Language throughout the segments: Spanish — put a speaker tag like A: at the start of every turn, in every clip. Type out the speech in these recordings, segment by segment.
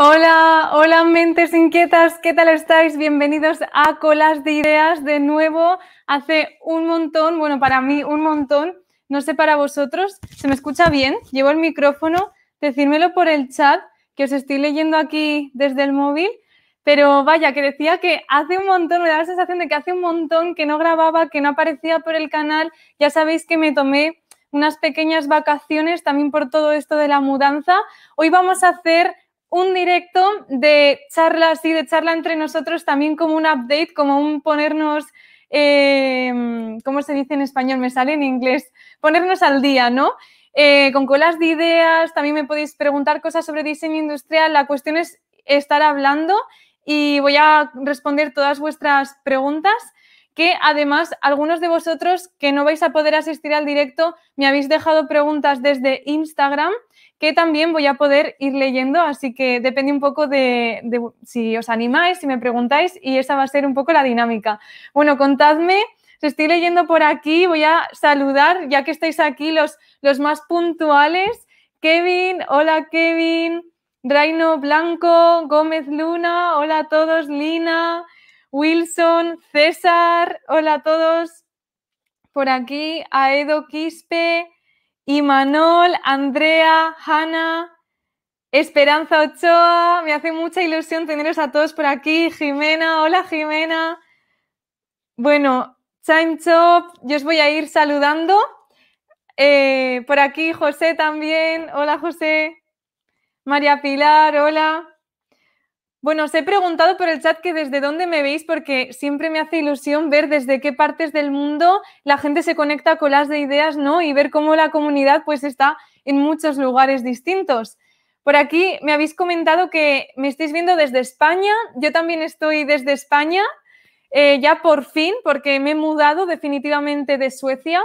A: Hola, hola mentes inquietas, ¿qué tal estáis? Bienvenidos a Colas de Ideas de nuevo. Hace un montón, bueno, para mí un montón, no sé para vosotros, ¿se me escucha bien? Llevo el micrófono, decírmelo por el chat, que os estoy leyendo aquí desde el móvil, pero vaya, que decía que hace un montón, me da la sensación de que hace un montón que no grababa, que no aparecía por el canal, ya sabéis que me tomé unas pequeñas vacaciones también por todo esto de la mudanza. Hoy vamos a hacer un directo de charla así, de charla entre nosotros, también como un update, como un ponernos, eh, ¿cómo se dice en español? Me sale en inglés, ponernos al día, ¿no? Eh, con colas de ideas, también me podéis preguntar cosas sobre diseño industrial. La cuestión es estar hablando y voy a responder todas vuestras preguntas que además algunos de vosotros que no vais a poder asistir al directo me habéis dejado preguntas desde Instagram que también voy a poder ir leyendo, así que depende un poco de, si os animáis, si me preguntáis y esa va a ser un poco la dinámica. Bueno, contadme, os estoy leyendo por aquí, voy a saludar, ya que estáis aquí, los, los más puntuales. Kevin, hola Kevin, Reino Blanco, Gómez Luna, hola a todos, Lina, Wilson, César, hola a todos. Por aquí, Aedo Quispe, Imanol, Andrea, Hanna, Esperanza Ochoa, me hace mucha ilusión teneros a todos por aquí. Jimena, hola Jimena. Bueno, Time Chop, yo os voy a ir saludando. Eh, por aquí José también, hola José. María Pilar, hola. Bueno, os he preguntado por el chat que desde dónde me veis porque siempre me hace ilusión ver desde qué partes del mundo la gente se conecta con las de ideas, ¿no? Y ver cómo la comunidad pues está en muchos lugares distintos. Por aquí me habéis comentado que me estáis viendo desde España. Yo también estoy desde España, eh, ya por fin, porque me he mudado definitivamente de Suecia.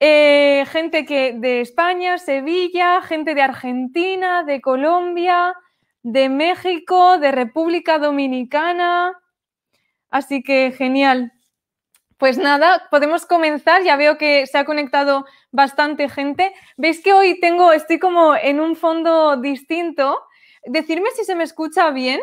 A: Eh, gente que de España, Sevilla, gente de Argentina, de Colombia, de México, de República Dominicana. Así que genial. Pues nada, podemos comenzar. Ya veo que se ha conectado bastante gente. Veis que hoy tengo, estoy como en un fondo distinto. Decirme si se me escucha bien,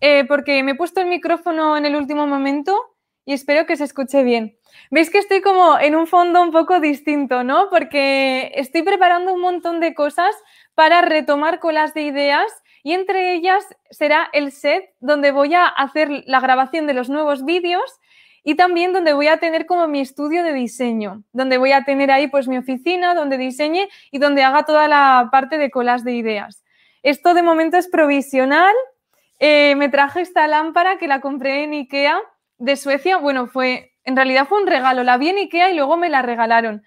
A: eh, porque me he puesto el micrófono en el último momento y espero que se escuche bien. Veis que estoy como en un fondo un poco distinto, ¿no? Porque estoy preparando un montón de cosas para retomar colas de ideas y entre ellas será el set donde voy a hacer la grabación de los nuevos vídeos y también donde voy a tener como mi estudio de diseño, donde voy a tener ahí pues mi oficina, donde diseñe y donde haga toda la parte de colas de ideas. Esto de momento es provisional. Eh, me traje esta lámpara que la compré en Ikea de Suecia. Bueno, fue, en realidad fue un regalo. La vi en Ikea y luego me la regalaron.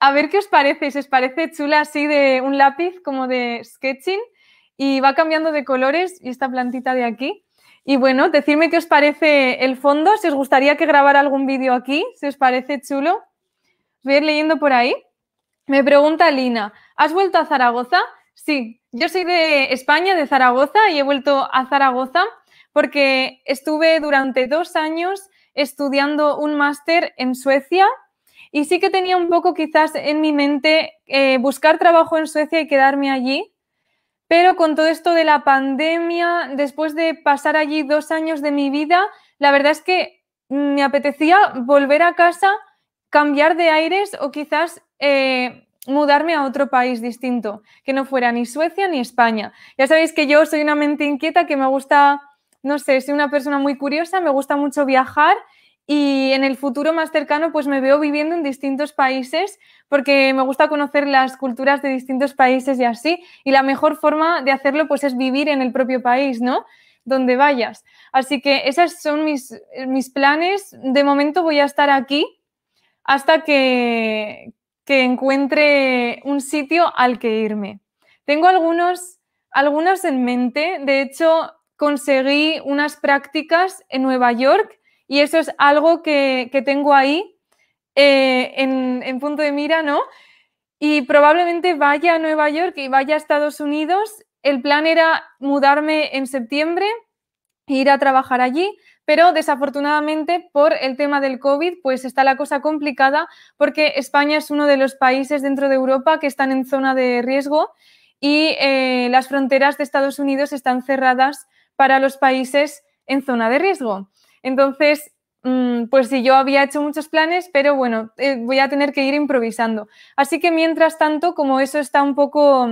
A: A ver qué os parece, si os parece chula así de un lápiz como de sketching y va cambiando de colores y esta plantita de aquí. Y bueno, decidme qué os parece el fondo, si os gustaría que grabara algún vídeo aquí, si os parece chulo. Voy a ir leyendo por ahí. Me pregunta Lina, ¿has vuelto a Zaragoza? Sí, yo soy de España, de Zaragoza, y he vuelto a Zaragoza porque estuve durante dos años estudiando un máster en Suecia y sí que tenía un poco quizás en mi mente eh, buscar trabajo en Suecia y quedarme allí, pero con todo esto de la pandemia, después de pasar allí dos años de mi vida, la verdad es que me apetecía volver a casa, cambiar de aires o quizás eh, mudarme a otro país distinto, que no fuera ni Suecia ni España. Ya sabéis que yo soy una mente inquieta, que me gusta, no sé, soy una persona muy curiosa, me gusta mucho viajar y en el futuro más cercano pues me veo viviendo en distintos países porque me gusta conocer las culturas de distintos países y así y la mejor forma de hacerlo pues es vivir en el propio país, ¿no? Donde vayas. Así que esos son mis, mis planes. De momento voy a estar aquí hasta que, que encuentre un sitio al que irme. Tengo algunos, en mente. De hecho, conseguí unas prácticas en Nueva York y eso es algo que, tengo ahí eh, en, punto de mira, ¿no? Y probablemente vaya a Nueva York y vaya a Estados Unidos. El plan era mudarme en septiembre e ir a trabajar allí, pero desafortunadamente por el tema del COVID, pues está la cosa complicada porque España es uno de los países dentro de Europa que están en zona de riesgo y eh, las fronteras de Estados Unidos están cerradas para los países en zona de riesgo. Entonces, mm, pues sí, yo había hecho muchos planes, pero bueno, eh, voy a tener que ir improvisando. Así que mientras tanto, como eso está un poco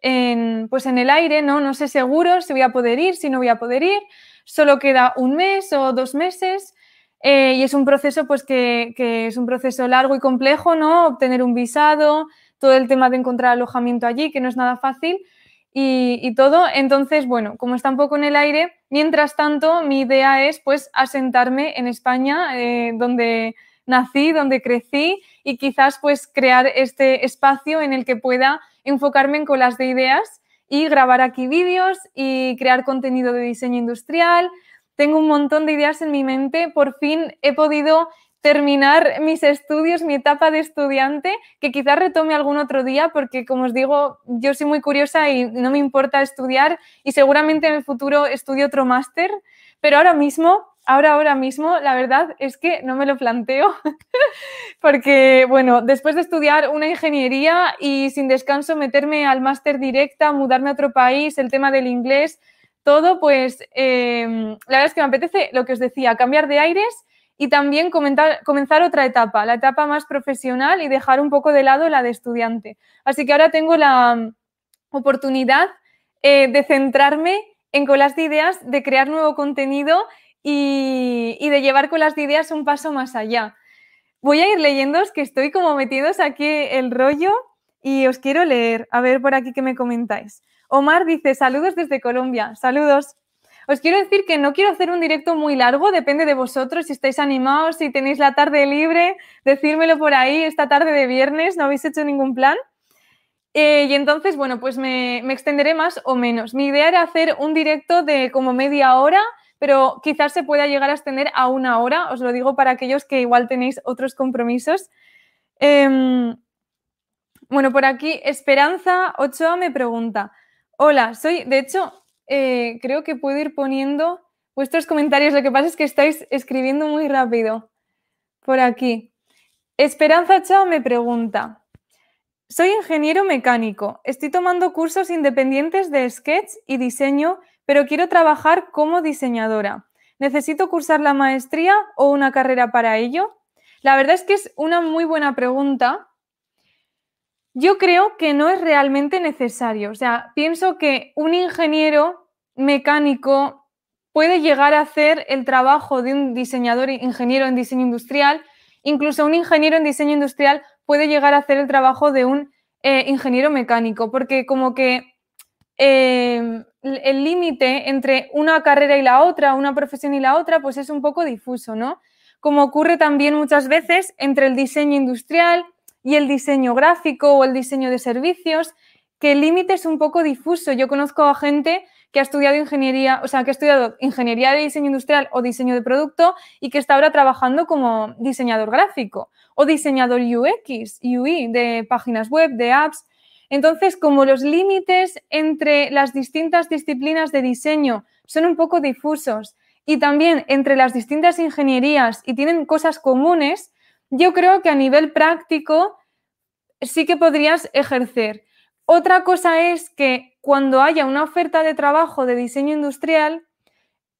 A: en, pues en el aire, ¿no? No sé seguro si voy a poder ir, si no voy a poder ir, solo queda un mes o dos meses. Eh, y es un proceso, pues, que, es un proceso largo y complejo, ¿no? Obtener un visado, todo el tema de encontrar alojamiento allí, que no es nada fácil, y, todo. Entonces, bueno, como está un poco en el aire, mientras tanto, mi idea es pues asentarme en España, eh, donde nací, donde crecí y quizás pues crear este espacio en el que pueda enfocarme en colas de ideas y grabar aquí vídeos y crear contenido de diseño industrial. Tengo un montón de ideas en mi mente. Por fin he podido terminar mis estudios, mi etapa de estudiante, que quizás retome algún otro día, porque como os digo, yo soy muy curiosa y no me importa estudiar y seguramente en el futuro estudio otro máster, pero ahora mismo, ahora, ahora mismo, la verdad es que no me lo planteo, porque, bueno, después de estudiar una ingeniería y sin descanso meterme al máster directa, mudarme a otro país, el tema del inglés, todo, pues eh, la verdad es que me apetece lo que os decía, cambiar de aires y también comenzar otra etapa, la etapa más profesional y dejar un poco de lado la de estudiante. Así que ahora tengo la mm, oportunidad eh, de centrarme en colas de ideas, de crear nuevo contenido y, de llevar colas de ideas un paso más allá. Voy a ir leyendo, que estoy como metidos aquí el rollo y os quiero leer. A ver por aquí qué me comentáis. Omar dice, saludos desde Colombia. Saludos. Os quiero decir que no quiero hacer un directo muy largo, depende de vosotros, si estáis animados, si tenéis la tarde libre, decírmelo por ahí, esta tarde de viernes, no habéis hecho ningún plan. Eh, y entonces, bueno, pues me, extenderé más o menos. Mi idea era hacer un directo de como media hora, pero quizás se pueda llegar a extender a una hora, os lo digo para aquellos que igual tenéis otros compromisos. Em, bueno, por aquí Esperanza Ochoa me pregunta, hola, soy, de hecho, eh, creo que puedo ir poniendo vuestros comentarios. Lo que pasa es que estáis escribiendo muy rápido por aquí. Esperanza Chao me pregunta, soy ingeniero mecánico, estoy tomando cursos independientes de sketch y diseño, pero quiero trabajar como diseñadora. ¿Necesito cursar la maestría o una carrera para ello? La verdad es que es una muy buena pregunta yo creo que no es realmente necesario. O sea, pienso que un ingeniero mecánico puede llegar a hacer el trabajo de un diseñador ingeniero en diseño industrial. Incluso un ingeniero en diseño industrial puede llegar a hacer el trabajo de un eh, ingeniero mecánico, porque como que eh, el límite entre una carrera y la otra, una profesión y la otra, pues es un poco difuso, ¿no? Como ocurre también muchas veces entre el diseño industrial y el diseño gráfico o el diseño de servicios, que el límite es un poco difuso. Yo conozco a gente que ha estudiado ingeniería, o sea, que ha estudiado ingeniería de diseño industrial o diseño de producto y que está ahora trabajando como diseñador gráfico o diseñador UX, UI, de páginas web, de apps. Entonces, como los límites entre las distintas disciplinas de diseño son un poco difusos y también entre las distintas ingenierías y tienen cosas comunes, yo creo que a nivel práctico sí que podrías ejercer. Otra cosa es que cuando haya una oferta de trabajo de diseño industrial,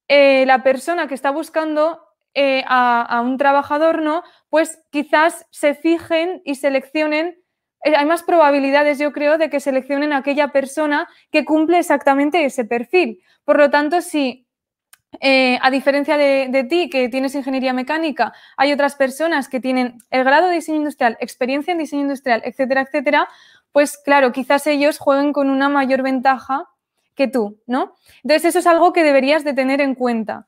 A: eh, la persona que está buscando eh, a, un trabajador, ¿no? Pues quizás se fijen y seleccionen. Eh, hay más probabilidades, yo creo, de que seleccionen a aquella persona que cumple exactamente ese perfil. Por lo tanto, si eh, a diferencia de, ti, que tienes ingeniería mecánica, hay otras personas que tienen el grado de diseño industrial, experiencia en diseño industrial, etcétera, etcétera, pues claro, quizás ellos jueguen con una mayor ventaja que tú, ¿no? Entonces eso es algo que deberías de tener en cuenta.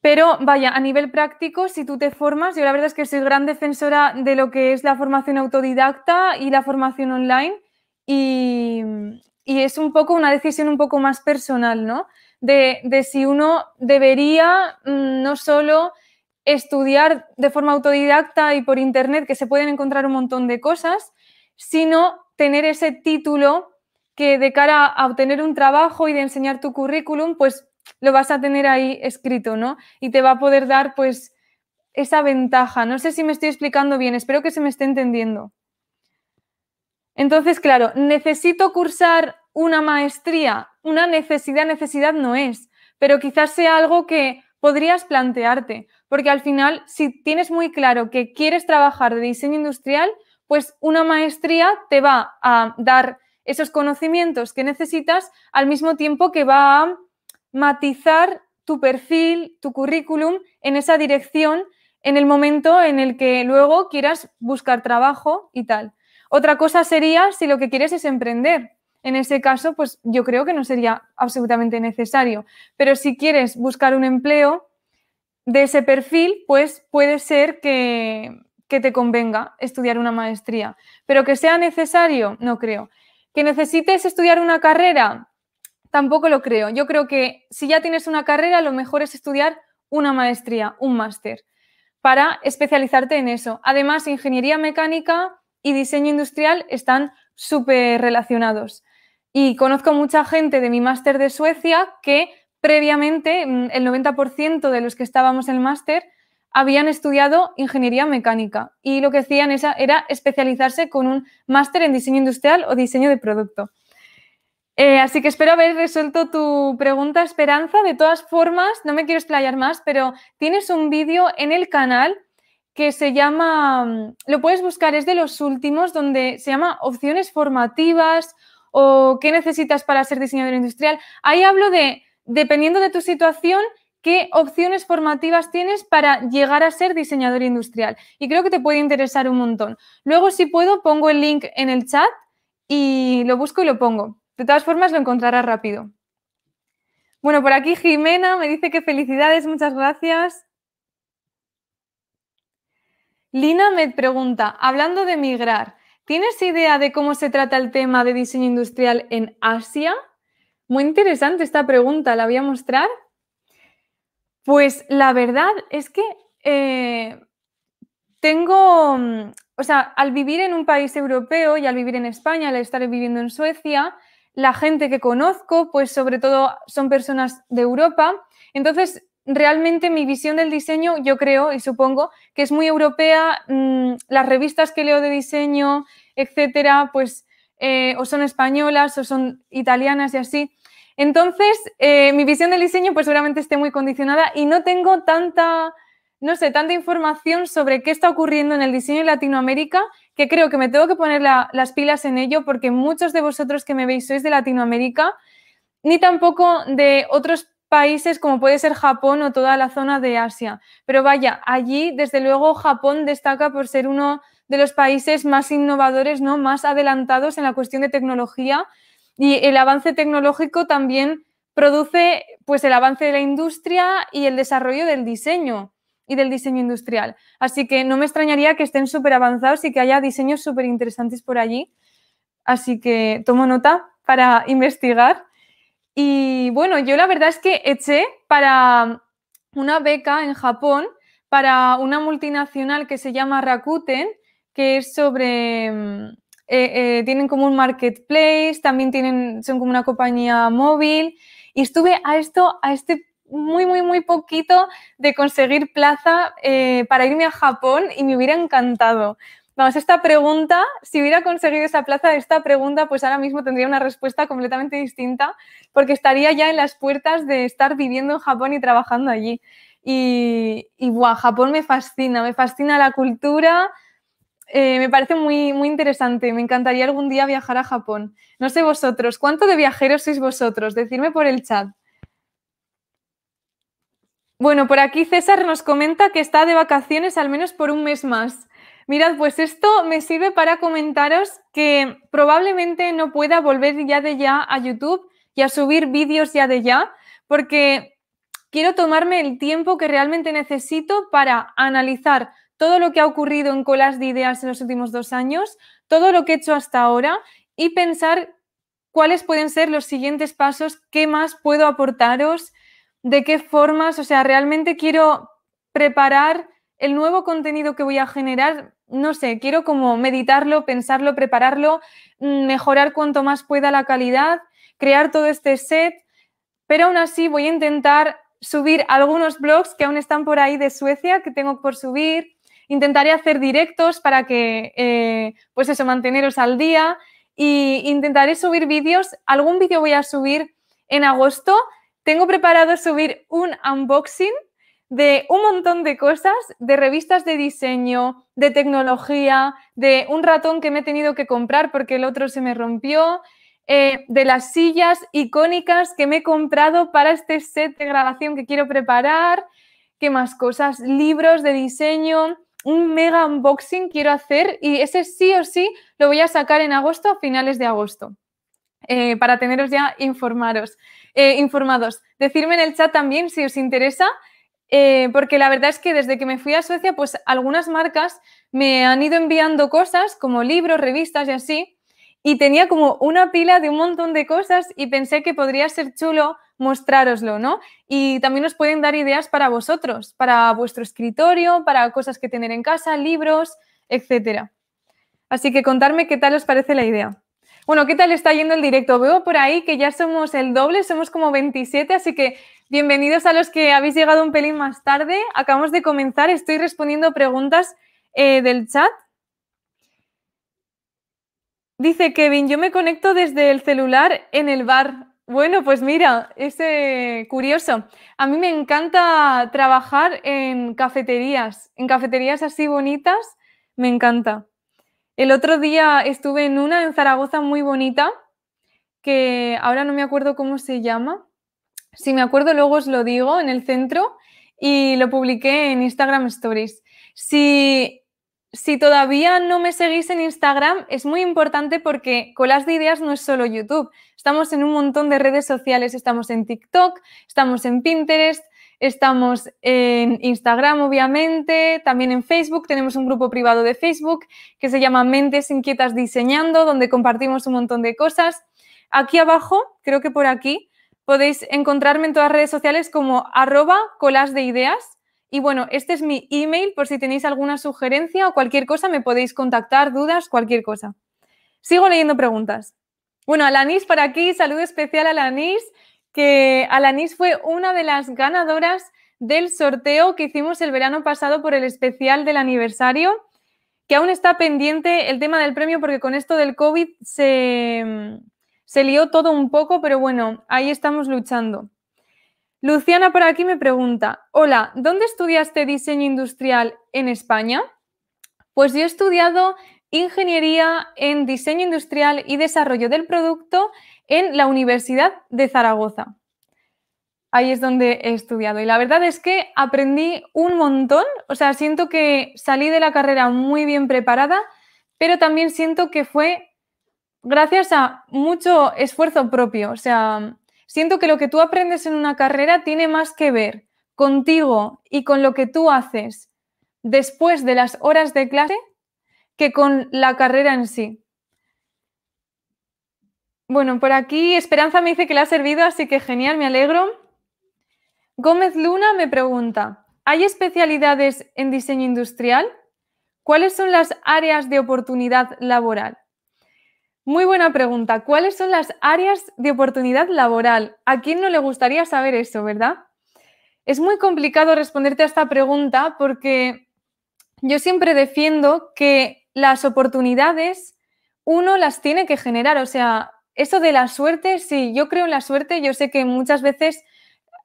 A: Pero vaya, a nivel práctico, si tú te formas, yo la verdad es que soy gran defensora de lo que es la formación autodidacta y la formación online y, y es un poco una decisión un poco más personal, ¿no? De, si uno debería mm, no solo estudiar de forma autodidacta y por internet, que se pueden encontrar un montón de cosas, sino tener ese título que de cara a obtener un trabajo y de enseñar tu currículum, pues lo vas a tener ahí escrito, ¿no? Y te va a poder dar pues esa ventaja. No sé si me estoy explicando bien, espero que se me esté entendiendo. Entonces, claro, necesito cursar una maestría. Una necesidad, necesidad no es, pero quizás sea algo que podrías plantearte, porque al final, si tienes muy claro que quieres trabajar de diseño industrial, pues una maestría te va a dar esos conocimientos que necesitas al mismo tiempo que va a matizar tu perfil, tu currículum en esa dirección en el momento en el que luego quieras buscar trabajo y tal. Otra cosa sería si lo que quieres es emprender. En ese caso, pues yo creo que no sería absolutamente necesario. Pero si quieres buscar un empleo de ese perfil, pues puede ser que, que te convenga estudiar una maestría. Pero que sea necesario, no creo. Que necesites estudiar una carrera, tampoco lo creo. Yo creo que si ya tienes una carrera, lo mejor es estudiar una maestría, un máster, para especializarte en eso. Además, ingeniería mecánica y diseño industrial están súper relacionados. Y conozco mucha gente de mi máster de Suecia que previamente mm, el 90% de los que estábamos en el máster habían estudiado ingeniería mecánica y lo que hacían era especializarse con un máster en diseño industrial o diseño de producto. Eh, así que espero haber resuelto tu pregunta, Esperanza. De todas formas, no me quiero explayar más, pero tienes un vídeo en el canal que se llama, mm, lo puedes buscar, es de los últimos, donde se llama opciones formativas o qué necesitas para ser diseñador industrial. Ahí hablo de, dependiendo de tu situación, qué opciones formativas tienes para llegar a ser diseñador industrial. Y creo que te puede interesar un montón. Luego, si puedo, pongo el link en el chat y lo busco y lo pongo. De todas formas, lo encontrarás rápido. Bueno, por aquí Jimena me dice que felicidades, muchas gracias. Lina me pregunta, hablando de migrar, ¿tienes idea de cómo se trata el tema de diseño industrial en Asia? Muy interesante esta pregunta, ¿la voy a mostrar? Pues la verdad es que eh, tengo, o sea, al vivir en un país europeo y al vivir en España, al estar viviendo en Suecia, la gente que conozco, pues sobre todo son personas de Europa. Entonces, realmente mi visión del diseño, yo creo y supongo que es muy europea. Mm, las revistas que leo de diseño, etcétera, pues eh, o son españolas o son italianas y así. Entonces, eh, mi visión del diseño, pues seguramente esté muy condicionada y no tengo tanta, no sé, tanta información sobre qué está ocurriendo en el diseño en Latinoamérica que creo que me tengo que poner las pilas en ello porque muchos de vosotros que me veis sois de Latinoamérica, ni tampoco de otros países como puede ser Japón o toda la zona de Asia. Pero vaya, allí desde luego Japón destaca por ser uno de los países más innovadores, ¿no? más adelantados en la cuestión de tecnología y el avance tecnológico también produce pues el avance de la industria y el desarrollo del diseño y del diseño industrial. Así que no me extrañaría que estén súper avanzados y que haya diseños súper interesantes por allí. Así que tomo nota para investigar. Y bueno, yo la verdad es que eché para una beca en Japón para una multinacional que se llama Rakuten, que es sobre, mm, eh, eh, tienen como un marketplace, también tienen, son como una compañía móvil. Y estuve a esto, a este muy, muy, muy poquito de conseguir plaza eh, para irme a Japón y me hubiera encantado. Vamos, esta pregunta, si hubiera conseguido esa plaza, esta pregunta, pues ahora mismo tendría una respuesta completamente distinta, porque estaría ya en las puertas de estar viviendo en Japón y trabajando allí. Y, y Japón me fascina, me fascina la cultura, eh, me parece muy, muy interesante. Me encantaría algún día viajar a Japón. No sé vosotros, ¿cuánto de viajeros sois vosotros? Decidme por el chat. Bueno, por aquí César nos comenta que está de vacaciones al menos por un mes más. Mirad, pues esto me sirve para comentaros que probablemente no pueda volver ya de ya a YouTube y a subir vídeos ya de ya, porque quiero tomarme el tiempo que realmente necesito para analizar todo lo que ha ocurrido en colas de ideas en los últimos dos años, todo lo que he hecho hasta ahora y pensar cuáles pueden ser los siguientes pasos, qué más puedo aportaros de qué formas, o sea, realmente quiero preparar el nuevo contenido que voy a generar, no sé, quiero como meditarlo, pensarlo, prepararlo, mm, mejorar cuanto más pueda la calidad, crear todo este set, pero aún así voy a intentar subir algunos blogs que aún están por ahí de Suecia, que tengo por subir, Intentaré hacer directos para que, eh, pues eso, manteneros al día y intentaré subir vídeos. Algún vídeo voy a subir en agosto. Tengo preparado subir un unboxing de un montón de cosas, de revistas de diseño, de tecnología, de un ratón que me he tenido que comprar porque el otro se me rompió, eh, de las sillas icónicas que me he comprado para este set de grabación que quiero preparar, qué más cosas, libros de diseño, un mega unboxing quiero hacer y ese sí o sí lo voy a sacar en agosto, a finales de agosto. Eh, para teneros ya informaros, eh, informados. Decirme en el chat también si os interesa, porque la verdad es que desde que me fui a Suecia, pues algunas marcas me han ido enviando cosas como libros, revistas y así, y tenía como una pila de un montón de cosas y pensé que podría ser chulo mostrároslo, ¿no? Y también os pueden dar ideas para vosotros, para vuestro escritorio, para cosas que tener en casa, libros, etcétera. Así que contarme qué tal os parece la idea. Bueno, ¿qué tal está yendo el directo? Veo por ahí que ya somos el doble, somos como 27, así que bienvenidos a los que habéis llegado un pelín más tarde. Acabamos de comenzar, estoy respondiendo preguntas eh, del chat Dice Kevin, yo me conecto desde el celular en el bar. Bueno, pues mira, es eh, curioso. A mí me encanta trabajar en cafeterías, en cafeterías así bonitas, me encanta. El otro día estuve en una en Zaragoza muy bonita, que ahora no me acuerdo cómo se llama. Si me acuerdo, luego os lo digo, en el centro, y lo publiqué en Instagram Stories. Si si todavía no me seguís en Instagram, es muy importante porque Colas de Ideas no es solo YouTube. Estamos en un montón de redes sociales. Estamos en TikTok, estamos en Pinterest, estamos en Instagram, obviamente, también en Facebook. Tenemos un grupo privado de Facebook que se llama Mentes Inquietas Diseñando, donde compartimos un montón de cosas. Aquí abajo, creo que por aquí, podéis encontrarme en todas las redes sociales como arroba colas de ideas y bueno, este es mi email por si tenéis alguna sugerencia o cualquier cosa, me podéis contactar, dudas, cualquier cosa. Sigo leyendo preguntas. Bueno, Alanis por aquí, saludo especial a Alanis, que Alanis fue una de las ganadoras del sorteo que hicimos el verano pasado por el especial del aniversario, que aún está pendiente el tema del premio porque con esto del COVID se, se lió todo un poco, pero bueno, ahí estamos luchando. Luciana por aquí me pregunta, hola, ¿dónde estudiaste diseño industrial en España? Pues yo he estudiado ingeniería en diseño industrial y desarrollo del producto en la Universidad de Zaragoza. Ahí es donde he estudiado. Y la verdad es que aprendí un montón. O sea, siento que salí de la carrera muy bien preparada, pero también siento que fue gracias a mucho esfuerzo propio. O sea, Siento que lo que tú aprendes en una carrera tiene más que ver contigo y con lo que tú haces después de las horas de clase que con la carrera en sí. Bueno, por aquí Esperanza me dice que le ha servido, así que genial, me alegro. Gómez Luna me pregunta, ¿hay especialidades en diseño industrial? ¿Cuáles son las áreas de oportunidad laboral? Muy buena pregunta. ¿Cuáles son las áreas de oportunidad laboral? ¿A quién no le gustaría saber eso, verdad? Es muy complicado responderte a esta pregunta porque yo siempre defiendo que las oportunidades uno las tiene que generar. O sea, eso de la suerte, sí, yo creo en la suerte. Yo sé que muchas veces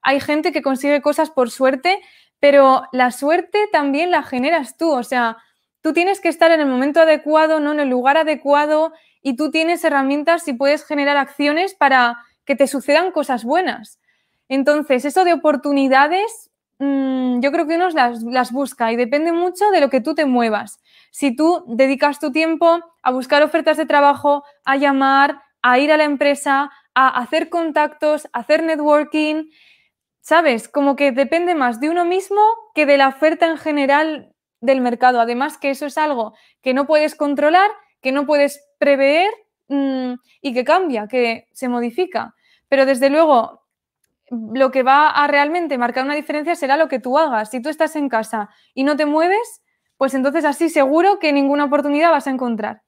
A: hay gente que consigue cosas por suerte, pero la suerte también la generas tú. O sea, tú tienes que estar en el momento adecuado, no en el lugar adecuado y tú tienes herramientas y puedes generar acciones para que te sucedan cosas buenas. Entonces, eso de oportunidades, mm, yo creo que uno las, las busca y depende mucho de lo que tú te muevas. Si tú dedicas tu tiempo a buscar ofertas de trabajo, a llamar, a ir a la empresa, a hacer contactos, a hacer networking, ¿sabes? Como que depende más de uno mismo que de la oferta en general del mercado. Además que eso es algo que no puedes controlar que no puedes prever mm, y que cambia, que se modifica. Pero desde luego, lo que va a realmente marcar una diferencia será lo que tú hagas. Si tú estás en casa y no te mueves, pues entonces así seguro que ninguna oportunidad vas a encontrar.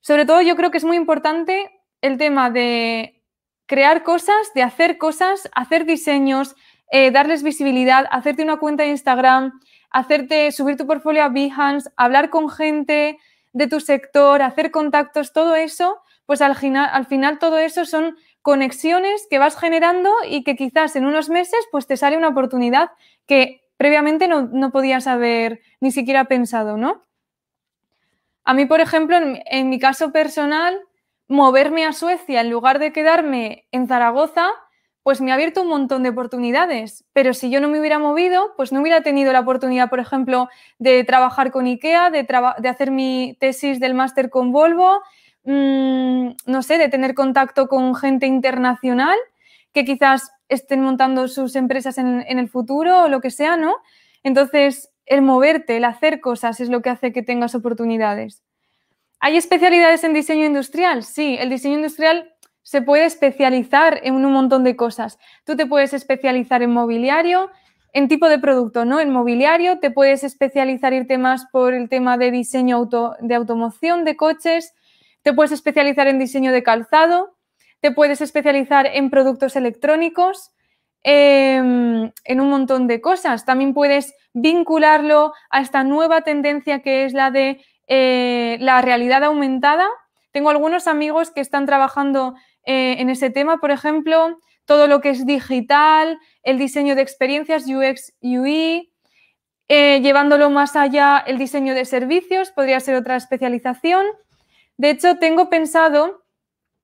A: Sobre todo yo creo que es muy importante el tema de crear cosas, de hacer cosas, hacer diseños, eh, darles visibilidad, hacerte una cuenta de Instagram, hacerte subir tu portfolio a Behance, hablar con gente de tu sector, hacer contactos, todo eso, pues al final, al final todo eso son conexiones que vas generando y que quizás en unos meses pues te sale una oportunidad que previamente no, no podías haber ni siquiera pensado, ¿no? A mí, por ejemplo, en, mi caso personal, moverme a Suecia en lugar de quedarme en Zaragoza, pues me ha abierto un montón de oportunidades. Pero si yo no me hubiera movido, pues no hubiera tenido la oportunidad, por ejemplo, de trabajar con IKEA, de, hacer mi tesis del máster con Volvo, mm, no sé, de tener contacto con gente internacional que quizás estén montando sus empresas en, en el futuro o lo que sea, ¿no? Entonces, el moverte, el hacer cosas es lo que hace que tengas oportunidades. ¿Hay especialidades en diseño industrial? Sí, el diseño industrial se puede especializar en un montón de cosas. Tú te puedes especializar en mobiliario, en tipo de producto, ¿no? En mobiliario, te puedes especializar, irte más por el tema de diseño de automoción de coches, te puedes especializar en diseño de calzado, te puedes especializar en productos electrónicos, Em, en un montón de cosas. También puedes vincularlo a esta nueva tendencia que es la de eh, la realidad aumentada. Tengo algunos amigos que están trabajando eh, en ese tema, por ejemplo, todo lo que es digital, el diseño de experiencias UX, UI, eh, llevándolo más allá, el diseño de servicios, podría ser otra especialización. De hecho, tengo pensado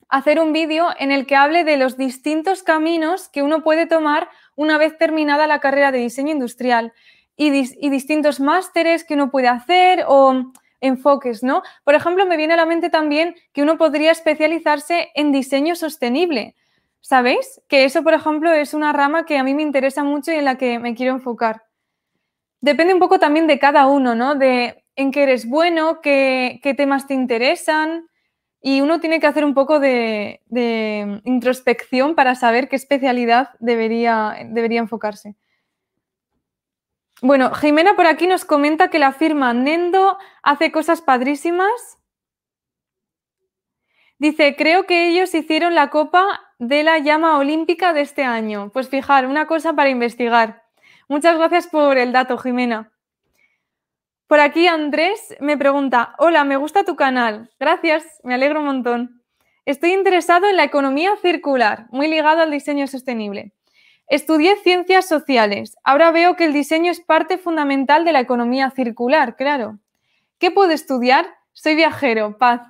A: hacer un vídeo en el que hable de los distintos caminos que uno puede tomar una vez terminada la carrera de diseño industrial y, distintos másteres que uno puede hacer o enfoques, ¿no? Por ejemplo, me viene a la mente también que uno podría especializarse en diseño sostenible. ¿Sabéis? Que eso, por ejemplo, es una rama que a mí me interesa mucho y en la que me quiero enfocar. Depende un poco también de cada uno, ¿no? De en qué eres bueno, qué, qué temas te interesan, y uno tiene que hacer un poco de, introspección para saber qué especialidad debería, debería enfocarse. Bueno, Jimena por aquí nos comenta que la firma Nendo hace cosas padrísimas. Dice, creo que ellos hicieron la copa de la llama olímpica de este año. Pues fijar, una cosa para investigar. Muchas gracias por el dato, Jimena. Por aquí Andrés me pregunta, hola, me gusta tu canal. Gracias, me alegro un montón. Estoy interesado en la economía circular, muy ligado al diseño sostenible. Estudié ciencias sociales. Ahora veo que el diseño es parte fundamental de la economía circular, claro. ¿Qué puedo estudiar? Soy viajero, paz.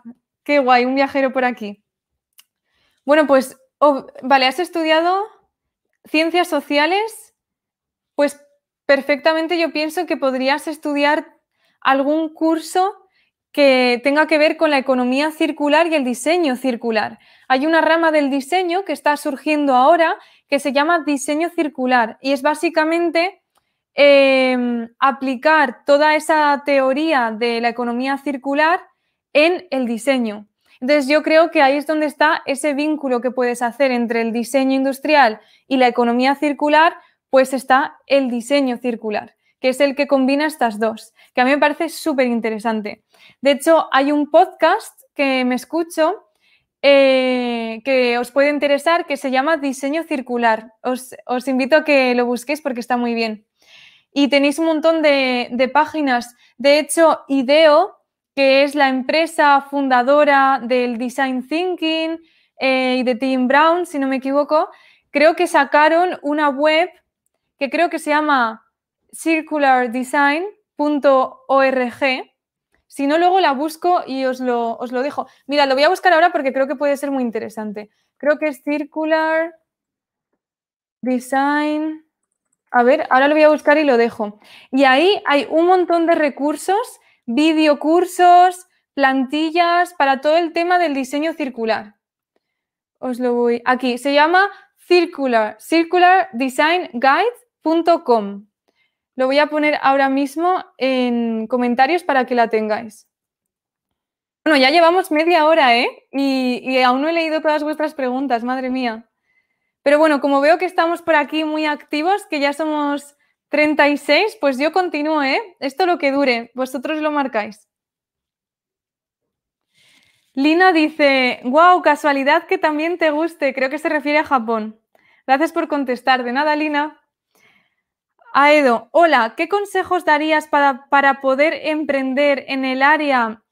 A: Qué guay, un viajero por aquí. Bueno, pues, oh, vale, has estudiado ciencias sociales, pues perfectamente yo pienso que podrías estudiar algún curso que tenga que ver con la economía circular y el diseño circular. Hay una rama del diseño que está surgiendo ahora que se llama diseño circular y es básicamente em, aplicar toda esa teoría de la economía circular en el diseño. Entonces yo creo que ahí es donde está ese vínculo que puedes hacer entre el diseño industrial y la economía circular, pues está el diseño circular que es el que combina estas dos, que a mí me parece súper interesante. De hecho, hay un podcast que me escucho eh, que os puede interesar que se llama Diseño Circular. Os, invito a que lo busquéis porque está muy bien. Y tenéis un montón de, páginas. De hecho, IDEO, que es la empresa fundadora del Design Thinking eh, y de Tim Brown, si no me equivoco, creo que sacaron una web que creo que se llama circulardesign.org. Si no, luego la busco y os lo, os lo dejo. Mira, lo voy a buscar ahora porque creo que puede ser muy interesante. Creo que es Circular Design. A ver, ahora lo voy a buscar y lo dejo. Y ahí hay un montón de recursos, videocursos, plantillas para todo el tema del diseño circular. Os lo voy. Aquí se llama circular, circulardesignguide.com. Lo voy a poner ahora mismo en comentarios para que la tengáis. Bueno, ya llevamos media hora, ¿eh? Y, aún no he leído todas vuestras preguntas, madre mía. Pero bueno, como veo que estamos por aquí muy activos, que ya somos 36, pues yo continúo, ¿eh? Esto lo que dure, vosotros lo marcáis. Lina dice, wow, casualidad que también te guste, creo que se refiere a Japón. Gracias por contestar, de nada, Lina. Aedo, hola, ¿qué consejos darías para, para poder emprender en el área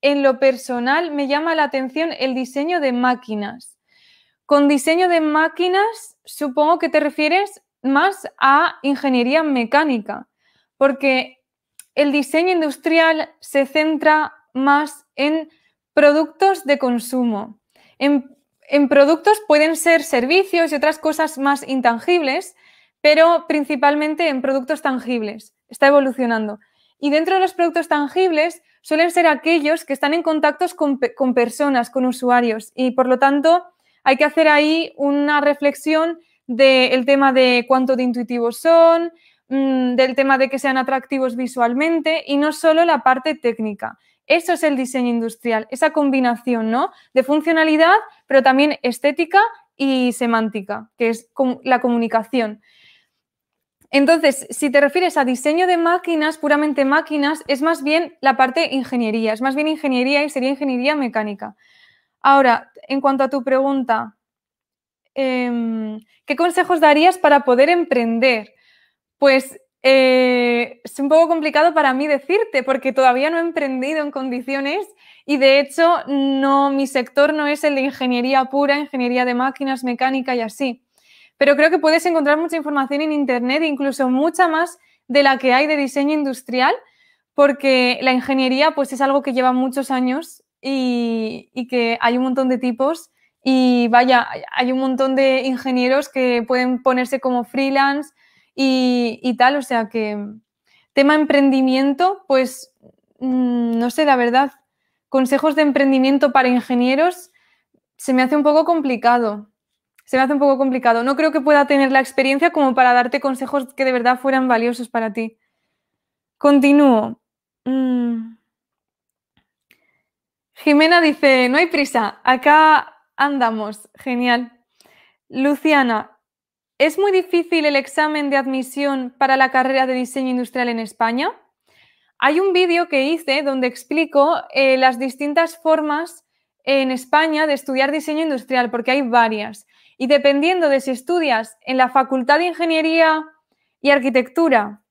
A: en lo personal? Me llama la atención el diseño de máquinas. Con diseño de máquinas, supongo que te refieres más a ingeniería mecánica, porque el diseño industrial se centra más en productos de consumo. En, en productos pueden ser servicios y otras cosas más intangibles, pero principalmente en productos tangibles. Está evolucionando. Y dentro de los productos tangibles suelen ser aquellos que están en contactos con, personas, con usuarios. Y por lo tanto, hay que hacer ahí una reflexión del tema de cuánto intuitivos son, mm, del tema de que sean atractivos visualmente y no solo la parte técnica. Eso es el diseño industrial, esa combinación ¿no? de funcionalidad, pero también estética y semántica, que es la comunicación. Entonces, si te refieres a diseño de máquinas, puramente máquinas, es más bien la parte ingeniería, es más bien ingeniería y sería ingeniería mecánica. Ahora, en cuanto a tu pregunta, em, ¿qué consejos darías para poder emprender? Pues eh, es un poco complicado para mí decirte porque todavía no he emprendido en condiciones y de hecho no, mi sector no es el de ingeniería pura, ingeniería de máquinas, mecánica y así pero creo que puedes encontrar mucha información en Internet, incluso mucha más de la que hay de diseño industrial, porque la ingeniería pues es algo que lleva muchos años y, que hay un montón de tipos y vaya, hay un montón de ingenieros que pueden ponerse como freelance y, tal, o sea que tema emprendimiento, pues mm, no sé, la verdad, consejos de emprendimiento para ingenieros se me hace un poco complicado se me hace un poco complicado. No creo que pueda tener la experiencia como para darte consejos que de verdad fueran valiosos para ti. Continúo. Mm. Jimena dice, no hay prisa, acá andamos. Genial. Luciana, ¿es muy difícil el examen de admisión para la carrera de diseño industrial en España? Hay un vídeo que hice donde explico eh, las distintas formas en España de estudiar diseño industrial, porque hay varias. Y dependiendo de si estudias en la Facultad de Ingeniería y Arquitectura